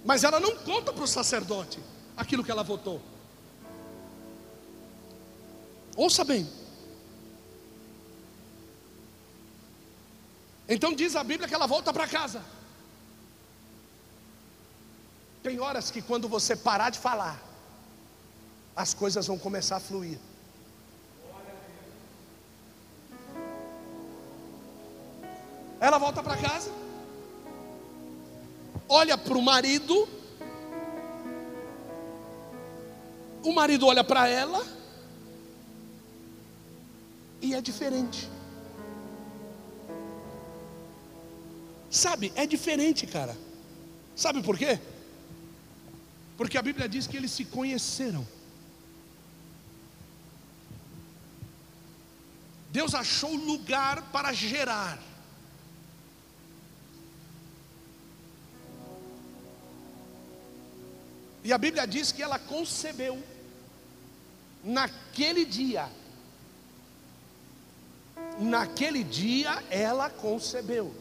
mas ela não conta para o sacerdote aquilo que ela votou. Ouça bem. Então diz a Bíblia que ela volta para casa. Tem horas que quando você parar de falar, as coisas vão começar a fluir. Ela volta para casa, olha para o marido, o marido olha para ela, e é diferente. Sabe, é diferente, cara. Sabe por quê? Porque a Bíblia diz que eles se conheceram. Deus achou lugar para gerar. E a Bíblia diz que ela concebeu naquele dia. Naquele dia ela concebeu.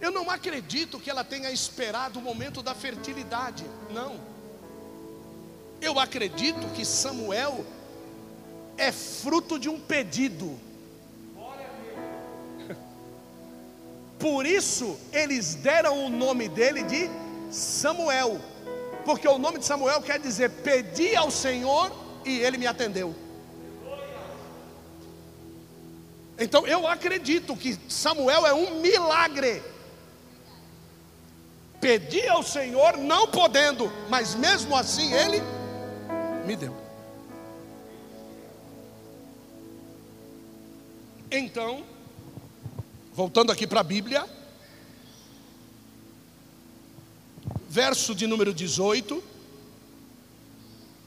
Eu não acredito que ela tenha esperado o momento da fertilidade, não. Eu acredito que Samuel é fruto de um pedido. Por isso eles deram o nome dele de Samuel, porque o nome de Samuel quer dizer pedi ao Senhor e ele me atendeu. Então eu acredito que Samuel é um milagre. Pedi ao Senhor, não podendo, mas mesmo assim ele me deu. Então, Voltando aqui para a Bíblia, verso de número 18,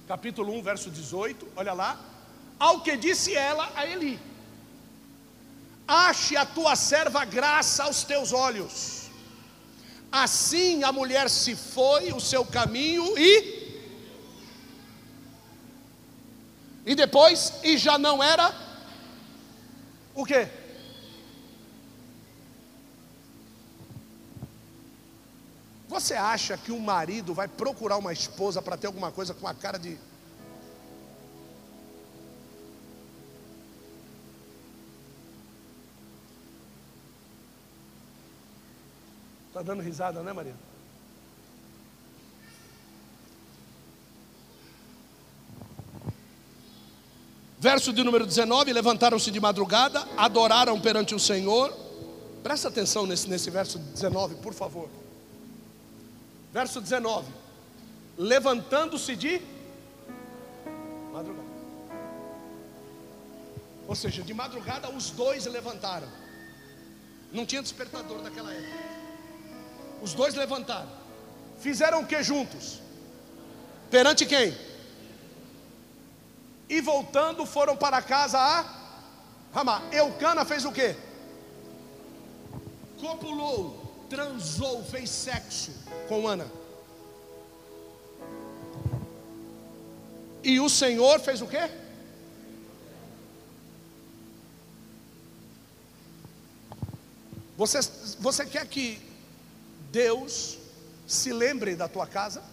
capítulo 1, verso 18, olha lá. Ao que disse ela a Eli: Ache a tua serva graça aos teus olhos. Assim a mulher se foi o seu caminho e. E depois, e já não era o que? Você acha que um marido vai procurar uma esposa para ter alguma coisa com a cara de. Está dando risada, né, Maria? Verso de número 19: Levantaram-se de madrugada, adoraram perante o Senhor. Presta atenção nesse, nesse verso 19, por favor. Verso 19: Levantando-se de madrugada. Ou seja, de madrugada os dois levantaram. Não tinha despertador naquela época. Os dois levantaram. Fizeram o que juntos? Perante quem? E voltando foram para casa a Ramá. Eucana fez o que? Copulou transou, fez sexo com Ana. E o Senhor fez o quê? Você, você quer que Deus se lembre da tua casa?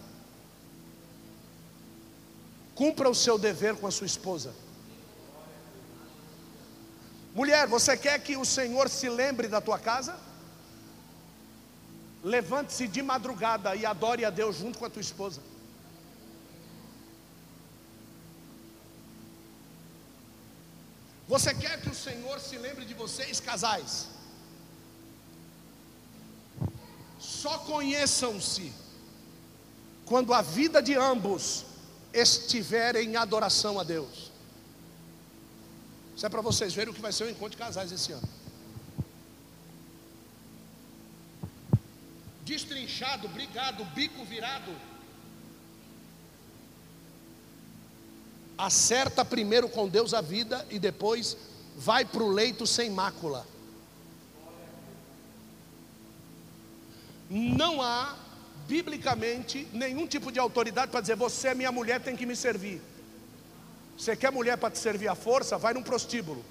Cumpra o seu dever com a sua esposa. Mulher, você quer que o Senhor se lembre da tua casa? Levante-se de madrugada e adore a Deus junto com a tua esposa. Você quer que o Senhor se lembre de vocês, casais? Só conheçam-se quando a vida de ambos estiver em adoração a Deus. Isso é para vocês verem o que vai ser o encontro de casais esse ano. Destrinchado, brigado, bico virado. Acerta primeiro com Deus a vida e depois vai para o leito sem mácula. Não há, biblicamente, nenhum tipo de autoridade para dizer: você é minha mulher, tem que me servir. Você quer mulher para te servir à força? Vai num prostíbulo.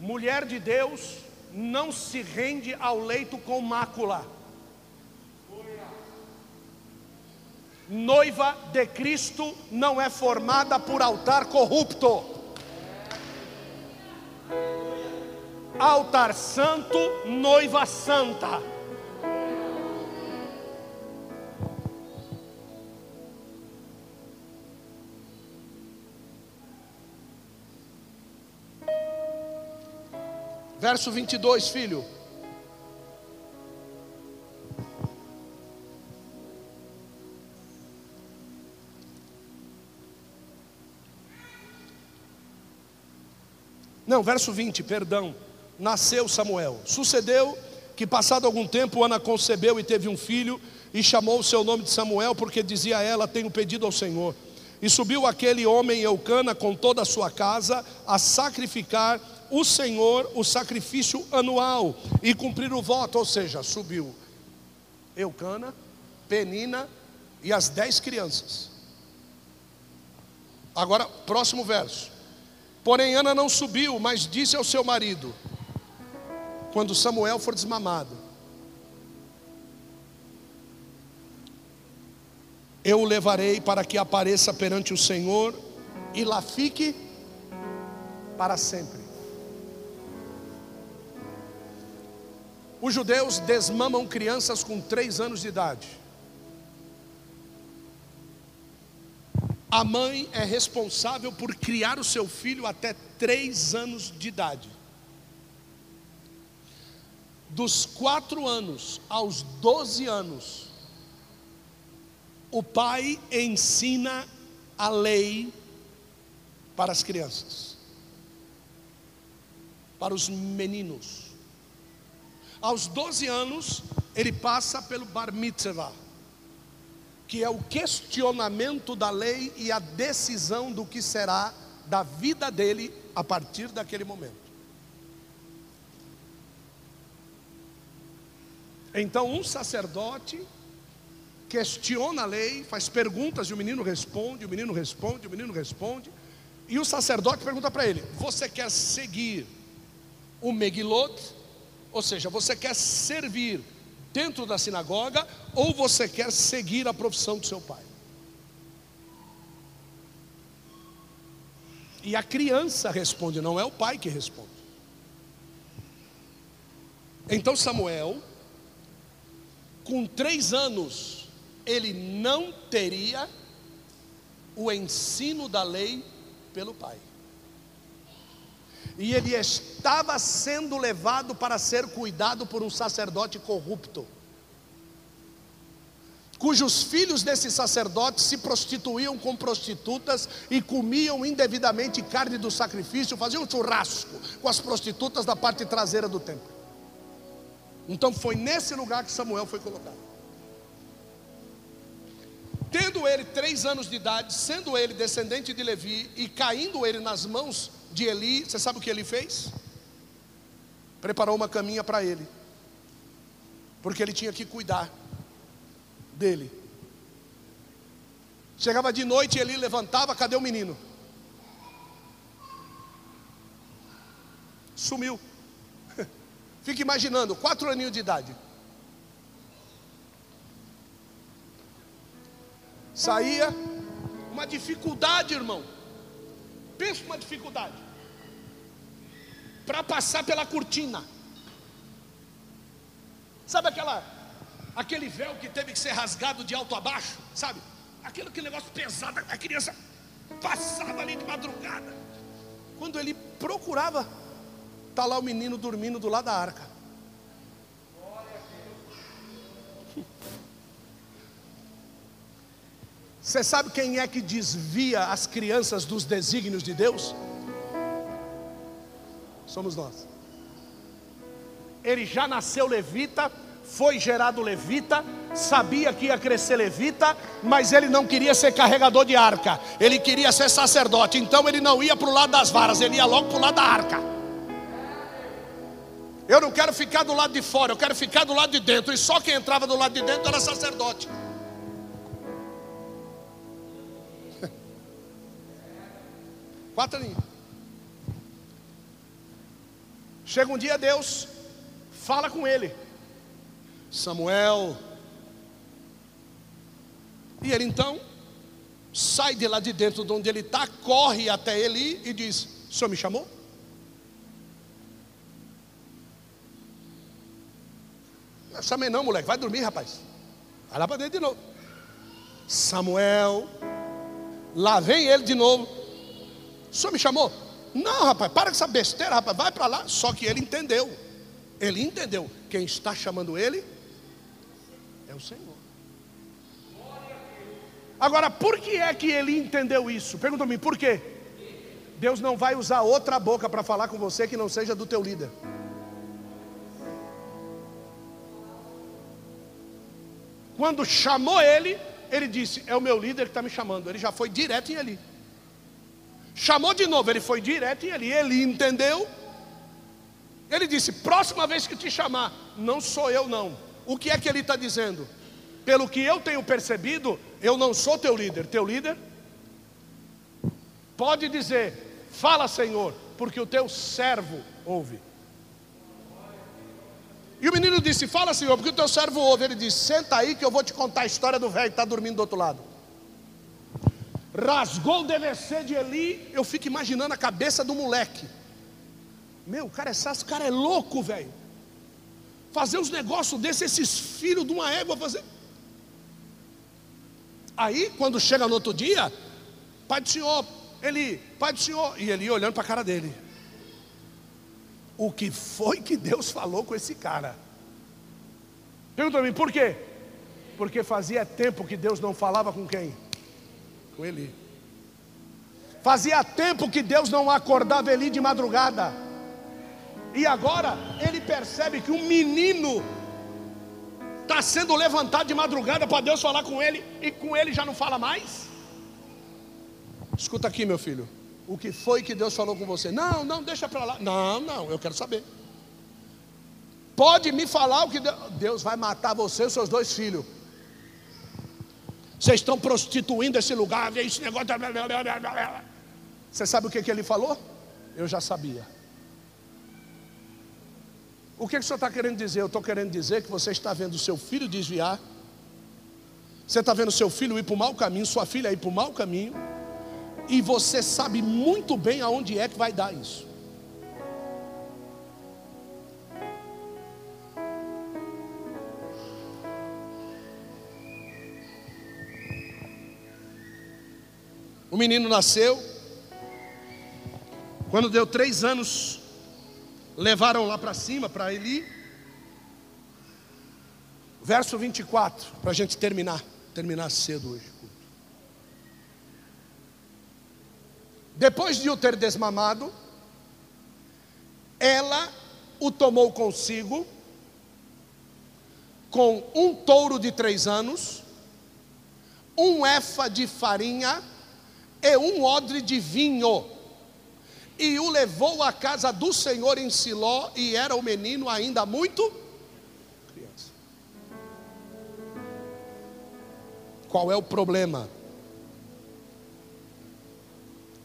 Mulher de Deus não se rende ao leito com mácula. Noiva de Cristo não é formada por altar corrupto. Altar santo, noiva santa. Verso 22, filho. Não, verso 20, perdão. Nasceu Samuel. Sucedeu que, passado algum tempo, Ana concebeu e teve um filho, e chamou o seu nome de Samuel, porque dizia a ela: Tenho pedido ao Senhor. E subiu aquele homem Eucana com toda a sua casa a sacrificar o Senhor o sacrifício anual e cumprir o voto, ou seja, subiu Eucana, Penina e as dez crianças. Agora, próximo verso. Porém, Ana não subiu, mas disse ao seu marido: quando Samuel for desmamado, eu o levarei para que apareça perante o Senhor e lá fique para sempre. Os judeus desmamam crianças com três anos de idade. A mãe é responsável por criar o seu filho até três anos de idade. Dos quatro anos aos doze anos, o pai ensina a lei para as crianças, para os meninos. Aos 12 anos, ele passa pelo bar mitzvah, que é o questionamento da lei e a decisão do que será da vida dele a partir daquele momento. Então, um sacerdote questiona a lei, faz perguntas e o menino responde, o menino responde, o menino responde. E o sacerdote pergunta para ele: Você quer seguir o Megilot ou seja, você quer servir dentro da sinagoga ou você quer seguir a profissão do seu pai? E a criança responde, não é o pai que responde. Então Samuel, com três anos, ele não teria o ensino da lei pelo pai e ele estava sendo levado para ser cuidado por um sacerdote corrupto, cujos filhos desse sacerdote se prostituíam com prostitutas e comiam indevidamente carne do sacrifício, faziam um churrasco com as prostitutas da parte traseira do templo. Então foi nesse lugar que Samuel foi colocado. Tendo ele três anos de idade, sendo ele descendente de Levi e caindo ele nas mãos de Eli, você sabe o que ele fez? Preparou uma caminha para ele, porque ele tinha que cuidar dele. Chegava de noite, Eli levantava, cadê o menino? Sumiu. Fica imaginando, quatro aninhos de idade. Saía, uma dificuldade, irmão. Pensa uma dificuldade para passar pela cortina. Sabe aquela aquele véu que teve que ser rasgado de alto a baixo, sabe? Aquele, aquele negócio pesado, a criança passava ali de madrugada. Quando ele procurava, tá lá o menino dormindo do lado da arca. Você sabe quem é que desvia as crianças dos desígnios de Deus? Somos nós. Ele já nasceu levita, foi gerado levita, sabia que ia crescer levita, mas ele não queria ser carregador de arca, ele queria ser sacerdote, então ele não ia para o lado das varas, ele ia logo para o lado da arca. Eu não quero ficar do lado de fora, eu quero ficar do lado de dentro, e só quem entrava do lado de dentro era sacerdote. Quatro linhas. Chega um dia, Deus fala com ele, Samuel. E ele então sai de lá de dentro de onde ele está, corre até ele e diz: O senhor me chamou? Não chamei não, moleque, vai dormir, rapaz. Vai lá para dentro de novo. Samuel, lá vem ele de novo. O senhor me chamou? Não, rapaz, para com essa besteira, rapaz, vai para lá. Só que ele entendeu. Ele entendeu. Quem está chamando ele é o Senhor. Agora, por que é que ele entendeu isso? Pergunta-me, por quê? Deus não vai usar outra boca para falar com você que não seja do teu líder. Quando chamou ele, ele disse: É o meu líder que está me chamando. Ele já foi direto em Eli. Chamou de novo, ele foi direto em Eli. Eli entendeu. Ele disse: Próxima vez que te chamar, não sou eu, não. O que é que ele está dizendo? Pelo que eu tenho percebido, eu não sou teu líder. Teu líder pode dizer: Fala, Senhor, porque o teu servo ouve. E o menino disse: Fala, Senhor, porque o teu servo ouve. Ele disse: Senta aí que eu vou te contar a história do velho que está dormindo do outro lado. Rasgou o DVC de Eli. Eu fico imaginando a cabeça do moleque. Meu, cara é saço, o cara é louco, velho. Fazer uns negócios desses, esses filhos de uma égua fazer. Aí, quando chega no outro dia, Pai do Senhor, Eli, Pai do Senhor, e Eli olhando para a cara dele. O que foi que Deus falou com esse cara? Pergunta para mim, por quê? Porque fazia tempo que Deus não falava com quem? Com Eli. Fazia tempo que Deus não acordava Eli de madrugada. E agora ele percebe que um menino está sendo levantado de madrugada para Deus falar com ele, e com ele já não fala mais. Escuta aqui, meu filho. O que foi que Deus falou com você? Não, não, deixa para lá. Não, não, eu quero saber. Pode me falar o que Deus, Deus vai matar você e seus dois filhos. Vocês estão prostituindo esse lugar, esse negócio. Você sabe o que, que ele falou? Eu já sabia. O que, que o senhor está querendo dizer? Eu estou querendo dizer que você está vendo seu filho desviar. Você está vendo seu filho ir para o mau caminho, sua filha ir para o mau caminho e você sabe muito bem aonde é que vai dar isso. O menino nasceu. Quando deu três anos, levaram lá para cima, para Eli. Verso 24, para a gente terminar, terminar cedo hoje. Depois de o ter desmamado, ela o tomou consigo, com um touro de três anos, um efa de farinha e um odre de vinho, e o levou à casa do Senhor em Siló, e era o menino ainda muito criança. Qual é o problema?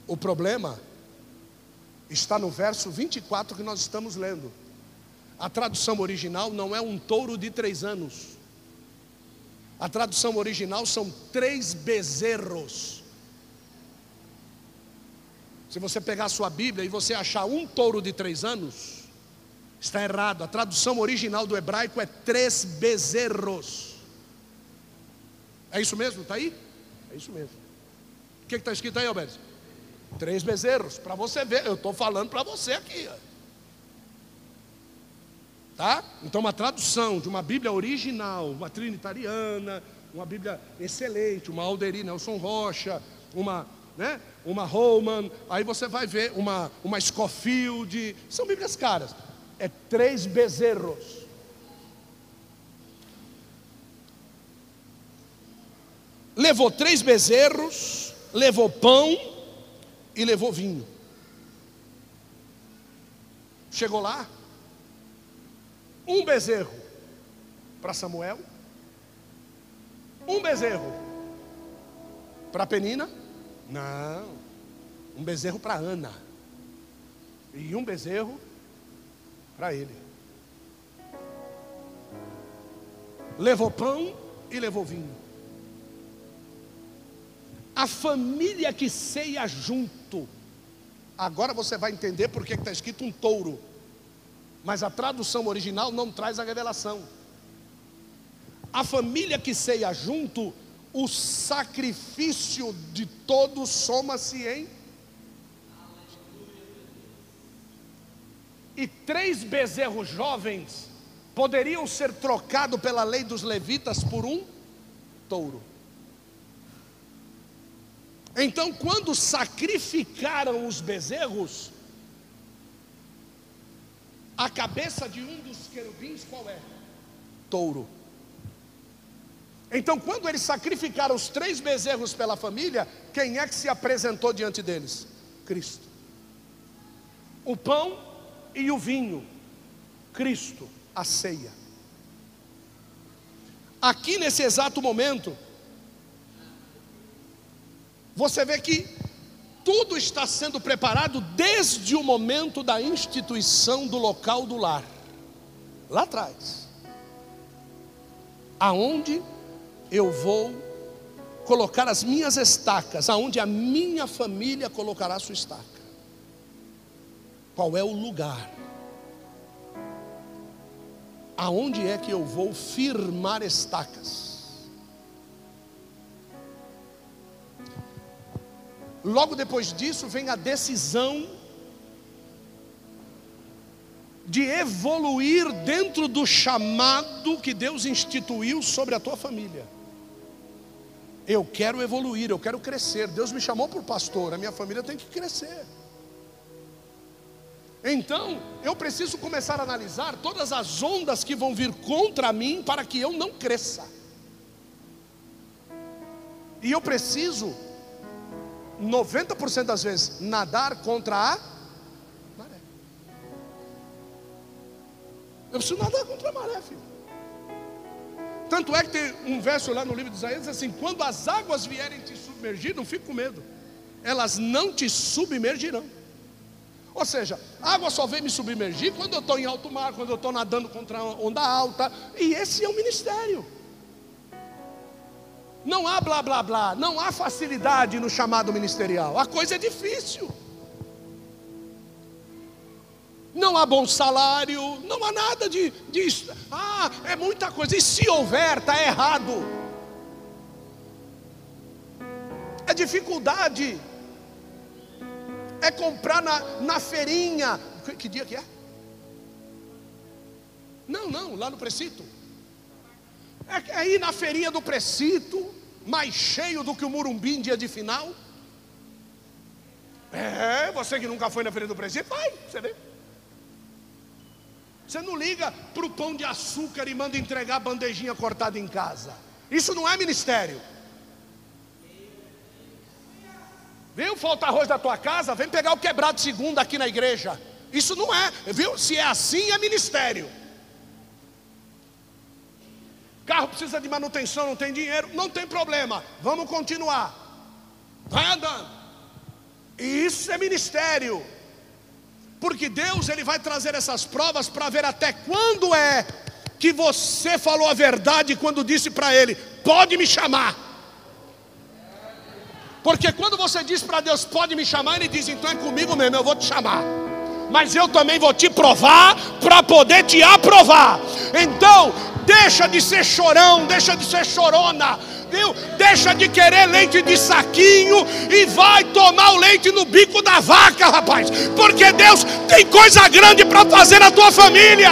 O problema está no verso 24 que nós estamos lendo. A tradução original não é um touro de três anos. A tradução original são três bezerros. Se você pegar sua Bíblia e você achar um touro de três anos, está errado. A tradução original do hebraico é três bezerros. É isso mesmo? Está aí? É isso mesmo. O que está escrito aí, Alberto? Três bezerros, para você ver, eu estou falando para você aqui. Tá? Então, uma tradução de uma Bíblia original, uma trinitariana, uma Bíblia excelente, uma Alderi Nelson Rocha, uma, né, uma Roman, aí você vai ver uma, uma Scofield, são Bíblias caras. É três bezerros. Levou três bezerros, levou pão, e levou vinho. Chegou lá, um bezerro para Samuel, um bezerro para Penina, não, um bezerro para Ana, e um bezerro para ele. Levou pão e levou vinho. A família que ceia junto. Agora você vai entender porque está escrito um touro. Mas a tradução original não traz a revelação. A família que ceia junto, o sacrifício de todos soma-se em. E três bezerros jovens poderiam ser trocados pela lei dos levitas por um touro. Então, quando sacrificaram os bezerros, a cabeça de um dos querubins qual é? Touro. Então, quando eles sacrificaram os três bezerros pela família, quem é que se apresentou diante deles? Cristo. O pão e o vinho, Cristo, a ceia. Aqui nesse exato momento, você vê que tudo está sendo preparado desde o momento da instituição do local do lar, lá atrás, aonde eu vou colocar as minhas estacas, aonde a minha família colocará a sua estaca. Qual é o lugar? Aonde é que eu vou firmar estacas? Logo depois disso vem a decisão de evoluir dentro do chamado que Deus instituiu sobre a tua família. Eu quero evoluir, eu quero crescer. Deus me chamou por pastor, a minha família tem que crescer. Então, eu preciso começar a analisar todas as ondas que vão vir contra mim para que eu não cresça. E eu preciso 90% das vezes, nadar contra a maré. Eu preciso nadar contra a maré, filho. Tanto é que tem um verso lá no livro de Isaías assim: quando as águas vierem te submergir, não fique com medo, elas não te submergirão. Ou seja, a água só vem me submergir quando eu estou em alto mar, quando eu estou nadando contra onda alta, e esse é o ministério. Não há blá blá blá, não há facilidade no chamado ministerial. A coisa é difícil. Não há bom salário, não há nada de, de ah, é muita coisa. E se houver, está errado. É dificuldade. É comprar na, na feirinha. Que, que dia que é? Não, não, lá no precito. É, é ir na feirinha do precito, mais cheio do que o Murumbim em dia de final. É, você que nunca foi na feira do precito, vai, você vê. Você não liga para o pão de açúcar e manda entregar a bandejinha cortada em casa. Isso não é ministério. Viu? Falta arroz da tua casa, vem pegar o quebrado segundo aqui na igreja. Isso não é, viu? Se é assim, é ministério carro precisa de manutenção, não tem dinheiro, não tem problema, vamos continuar. Vai andando. Isso é ministério. Porque Deus ele vai trazer essas provas para ver até quando é que você falou a verdade quando disse para ele: "Pode me chamar". Porque quando você diz para Deus: "Pode me chamar", ele diz: "Então é comigo mesmo, eu vou te chamar" mas eu também vou te provar para poder te aprovar. Então, deixa de ser chorão, deixa de ser chorona, viu? Deixa de querer leite de saquinho e vai tomar o leite no bico da vaca, rapaz, porque Deus tem coisa grande para fazer na tua família.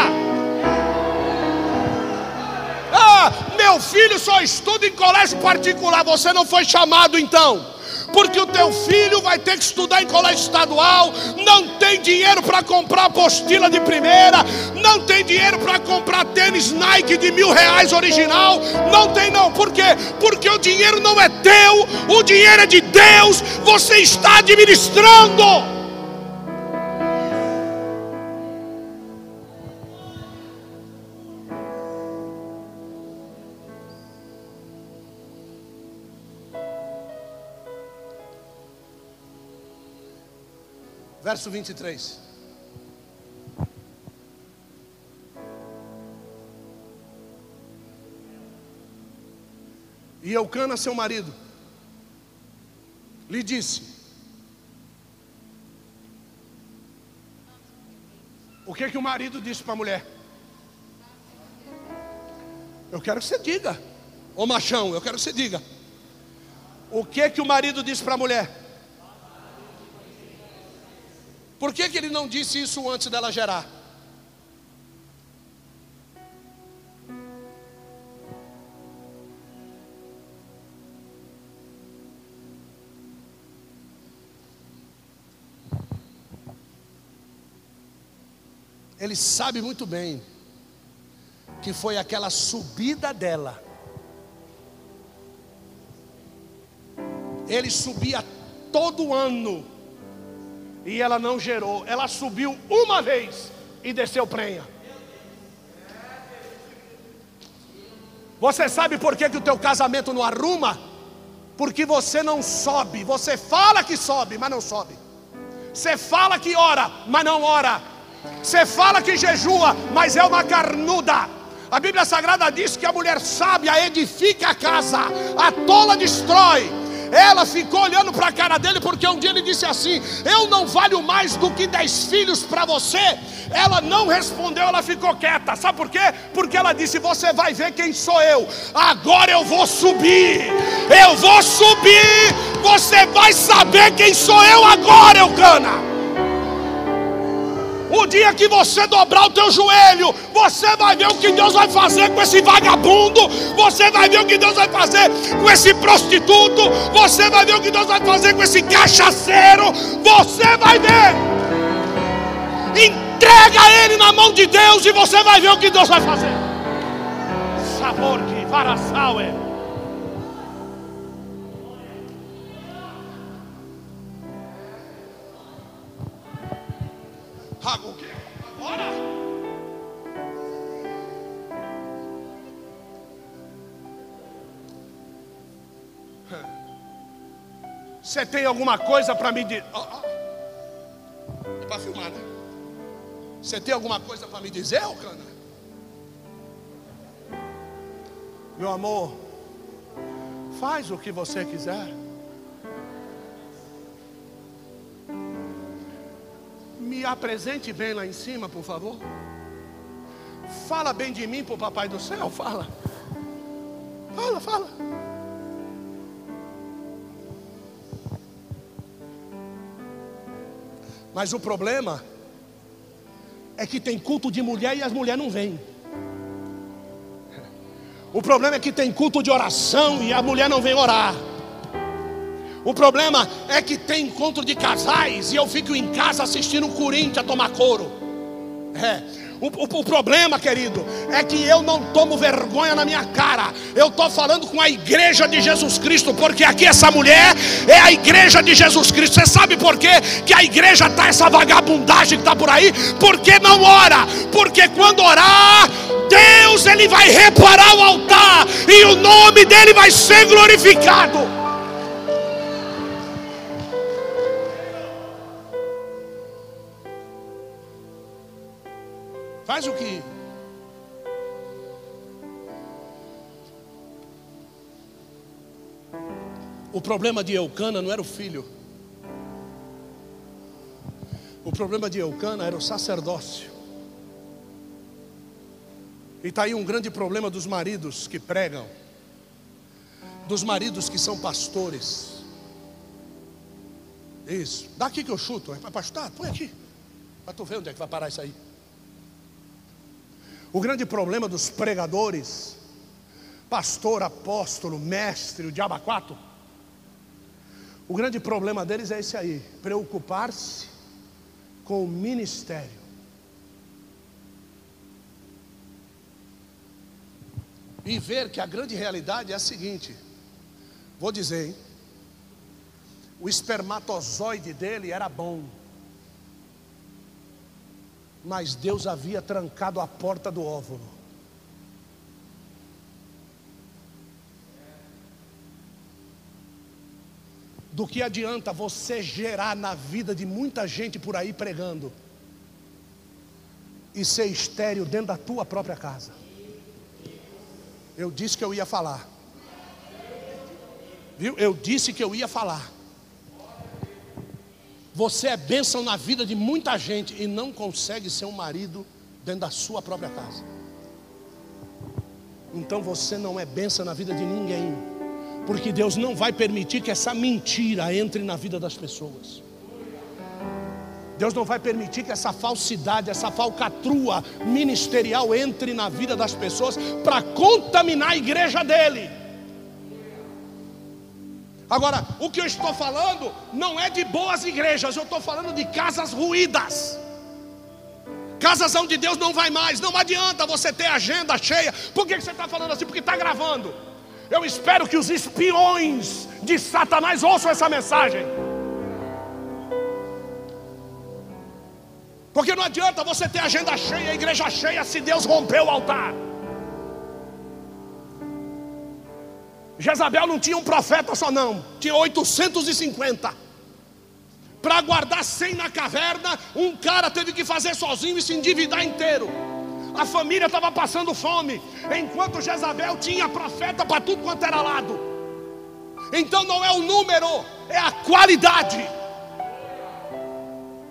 Ah, meu filho só estuda em colégio particular, você não foi chamado então porque o teu filho vai ter que estudar em colégio estadual, não tem dinheiro para comprar apostila de primeira, não tem dinheiro para comprar tênis Nike de mil reais original, não tem não, por quê? Porque o dinheiro não é teu, o dinheiro é de Deus, você está administrando. Verso 23. E Eucana, seu marido, lhe disse: O que que o marido disse para a mulher? Eu quero que você diga, ô machão, eu quero que você diga. O que que o marido disse para a mulher? Por que, que ele não disse isso antes dela gerar? Ele sabe muito bem que foi aquela subida dela Ele subia todo ano e ela não gerou. Ela subiu uma vez e desceu prenha. Você sabe por que, que o teu casamento não arruma? Porque você não sobe. Você fala que sobe, mas não sobe. Você fala que ora, mas não ora. Você fala que jejua, mas é uma carnuda. A Bíblia Sagrada diz que a mulher sábia edifica a casa, a tola destrói. Ela ficou olhando para a cara dele, porque um dia ele disse assim: Eu não valho mais do que dez filhos para você. Ela não respondeu, ela ficou quieta. Sabe por quê? Porque ela disse: Você vai ver quem sou eu. Agora eu vou subir. Eu vou subir. Você vai saber quem sou eu agora, Eucana. O dia que você dobrar o teu joelho, você vai ver o que Deus vai fazer com esse vagabundo, você vai ver o que Deus vai fazer com esse prostituto, você vai ver o que Deus vai fazer com esse cachaceiro, você vai ver. Entrega ele na mão de Deus e você vai ver o que Deus vai fazer. Sabor que varaçal é. Rago, Bora! Você tem alguma coisa para me dizer? Oh, oh. É para filmar, né? Você tem alguma coisa para me dizer, Alcana? Meu amor, faz o que você quiser. Me apresente bem lá em cima, por favor. Fala bem de mim para o Papai do Céu, fala. Fala, fala. Mas o problema é que tem culto de mulher e as mulheres não vêm. O problema é que tem culto de oração e a mulher não vem orar. O problema é que tem encontro de casais e eu fico em casa assistindo o Corinthians tomar couro. É. O, o, o, problema, querido, é que eu não tomo vergonha na minha cara. Eu estou falando com a igreja de Jesus Cristo, porque aqui essa mulher é a igreja de Jesus Cristo. Você sabe por quê? que a igreja está essa vagabundagem que está por aí? Porque não ora. Porque quando orar, Deus ele vai reparar o altar e o nome dele vai ser glorificado. Faz o que? O problema de Eucana não era o filho. O problema de Eucana era o sacerdócio. E está aí um grande problema dos maridos que pregam, dos maridos que são pastores. Isso. Daqui que eu chuto. É para pastor? Põe aqui. Para tu ver onde é que vai parar isso aí. O grande problema dos pregadores, pastor, apóstolo, mestre, o diabaquato, o grande problema deles é esse aí: preocupar-se com o ministério. E ver que a grande realidade é a seguinte: vou dizer, hein? o espermatozoide dele era bom mas Deus havia trancado a porta do óvulo. Do que adianta você gerar na vida de muita gente por aí pregando e ser estéreo dentro da tua própria casa? Eu disse que eu ia falar. Viu? Eu disse que eu ia falar. Você é bênção na vida de muita gente e não consegue ser um marido dentro da sua própria casa. Então você não é bênção na vida de ninguém, porque Deus não vai permitir que essa mentira entre na vida das pessoas. Deus não vai permitir que essa falsidade, essa falcatrua ministerial entre na vida das pessoas para contaminar a igreja dele. Agora, o que eu estou falando não é de boas igrejas, eu estou falando de casas ruídas. Casas onde Deus não vai mais. Não adianta você ter agenda cheia. Por que você está falando assim? Porque está gravando. Eu espero que os espiões de Satanás ouçam essa mensagem. Porque não adianta você ter agenda cheia, igreja cheia, se Deus rompeu o altar. Jezabel não tinha um profeta só, não, tinha 850. Para guardar 100 na caverna, um cara teve que fazer sozinho e se endividar inteiro. A família estava passando fome, enquanto Jezabel tinha profeta para tudo quanto era lado. Então não é o número, é a qualidade.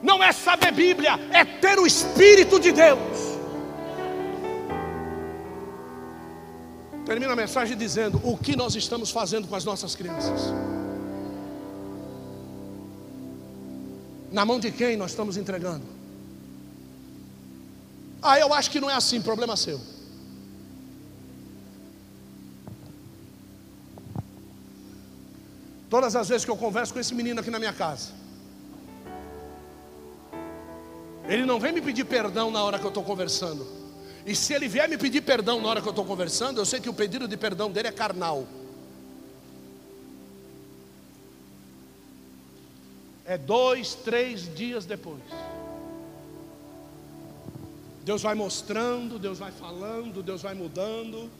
Não é saber Bíblia, é ter o Espírito de Deus. Termina a mensagem dizendo: o que nós estamos fazendo com as nossas crianças? Na mão de quem nós estamos entregando? Ah, eu acho que não é assim, problema seu. Todas as vezes que eu converso com esse menino aqui na minha casa, ele não vem me pedir perdão na hora que eu estou conversando. E se ele vier me pedir perdão na hora que eu estou conversando, eu sei que o pedido de perdão dele é carnal. É dois, três dias depois. Deus vai mostrando, Deus vai falando, Deus vai mudando.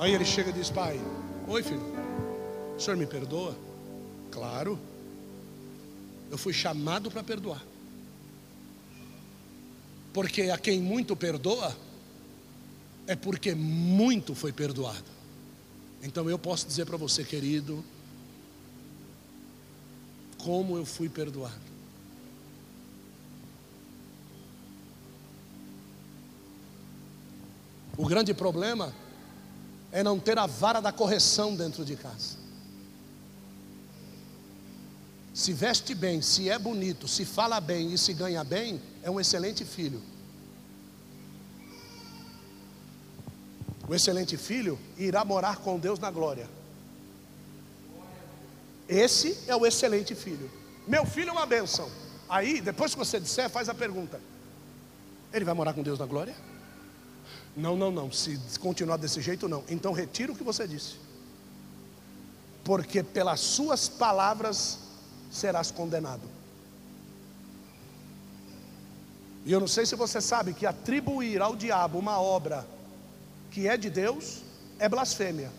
Aí ele chega e diz: Pai, oi filho, o senhor me perdoa? Claro, eu fui chamado para perdoar. Porque a quem muito perdoa, é porque muito foi perdoado. Então eu posso dizer para você, querido, como eu fui perdoado. O grande problema é não ter a vara da correção dentro de casa. Se veste bem, se é bonito, se fala bem e se ganha bem, é um excelente filho. O excelente filho irá morar com Deus na glória. Esse é o excelente filho. Meu filho é uma benção. Aí, depois que você disser, faz a pergunta: Ele vai morar com Deus na glória? Não, não, não. Se continuar desse jeito, não. Então retira o que você disse. Porque pelas suas palavras serás condenado. E eu não sei se você sabe que atribuir ao diabo uma obra que é de Deus é blasfêmia.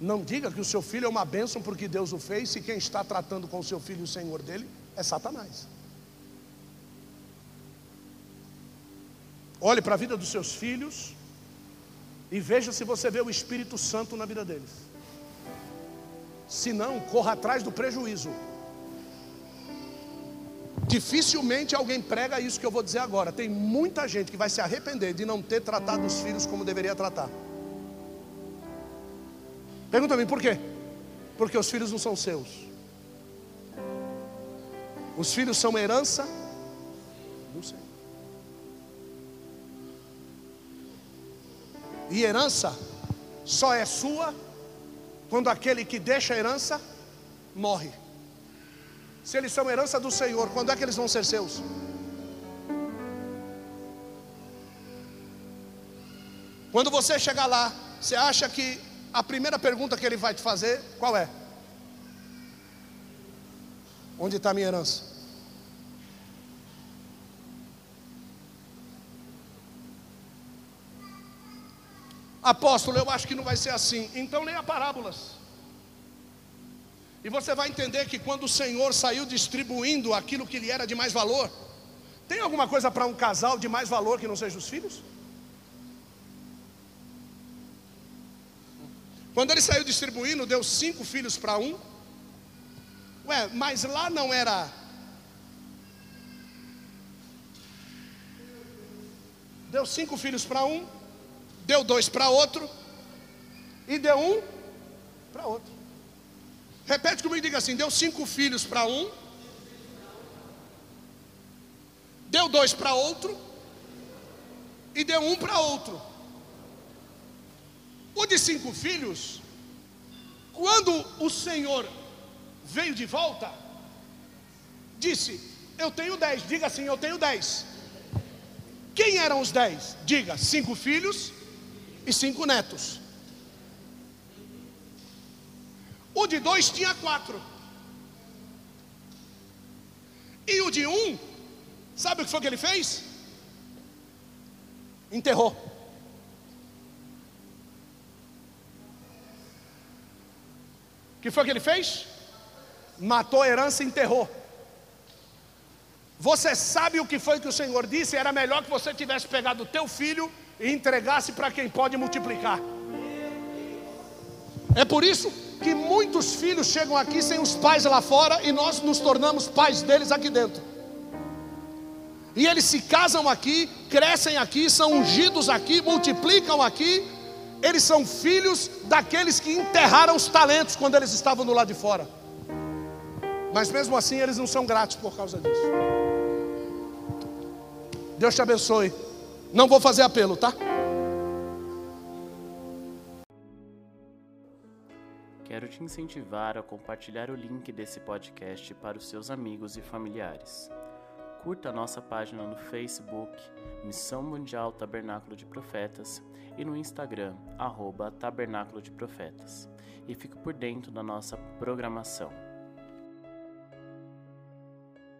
Não diga que o seu filho é uma bênção porque Deus o fez, se quem está tratando com o seu filho o Senhor dele é Satanás. Olhe para a vida dos seus filhos e veja se você vê o Espírito Santo na vida deles. Se não, corra atrás do prejuízo. Dificilmente alguém prega isso que eu vou dizer agora. Tem muita gente que vai se arrepender de não ter tratado os filhos como deveria tratar. Pergunta-me por quê? Porque os filhos não são seus. Os filhos são herança do Senhor. E herança só é sua quando aquele que deixa a herança morre. Se eles são herança do Senhor, quando é que eles vão ser seus? Quando você chegar lá, você acha que a primeira pergunta que ele vai te fazer, qual é? Onde está a minha herança? Apóstolo, eu acho que não vai ser assim. Então leia parábolas. E você vai entender que quando o Senhor saiu distribuindo aquilo que lhe era de mais valor, tem alguma coisa para um casal de mais valor que não seja os filhos? Quando ele saiu distribuindo, deu cinco filhos para um. Ué, mas lá não era. Deu cinco filhos para um, deu dois para outro, e deu um para outro. Repete comigo e diga assim: deu cinco filhos para um, deu dois para outro, e deu um para outro. O de cinco filhos, quando o Senhor veio de volta, disse: Eu tenho dez, diga assim: Eu tenho dez. Quem eram os dez? Diga: cinco filhos e cinco netos. O de dois tinha quatro. E o de um, sabe o que foi que ele fez? Enterrou. O que foi que ele fez? Matou a herança e enterrou. Você sabe o que foi que o Senhor disse? Era melhor que você tivesse pegado o teu filho e entregasse para quem pode multiplicar. É por isso que muitos filhos chegam aqui sem os pais lá fora e nós nos tornamos pais deles aqui dentro. E eles se casam aqui, crescem aqui, são ungidos aqui, multiplicam aqui. Eles são filhos daqueles que enterraram os talentos quando eles estavam do lado de fora. Mas mesmo assim eles não são gratos por causa disso. Deus te abençoe. Não vou fazer apelo, tá? Quero te incentivar a compartilhar o link desse podcast para os seus amigos e familiares. Curta a nossa página no Facebook, Missão Mundial Tabernáculo de Profetas, e no Instagram, arroba Tabernáculo de Profetas. E fique por dentro da nossa programação.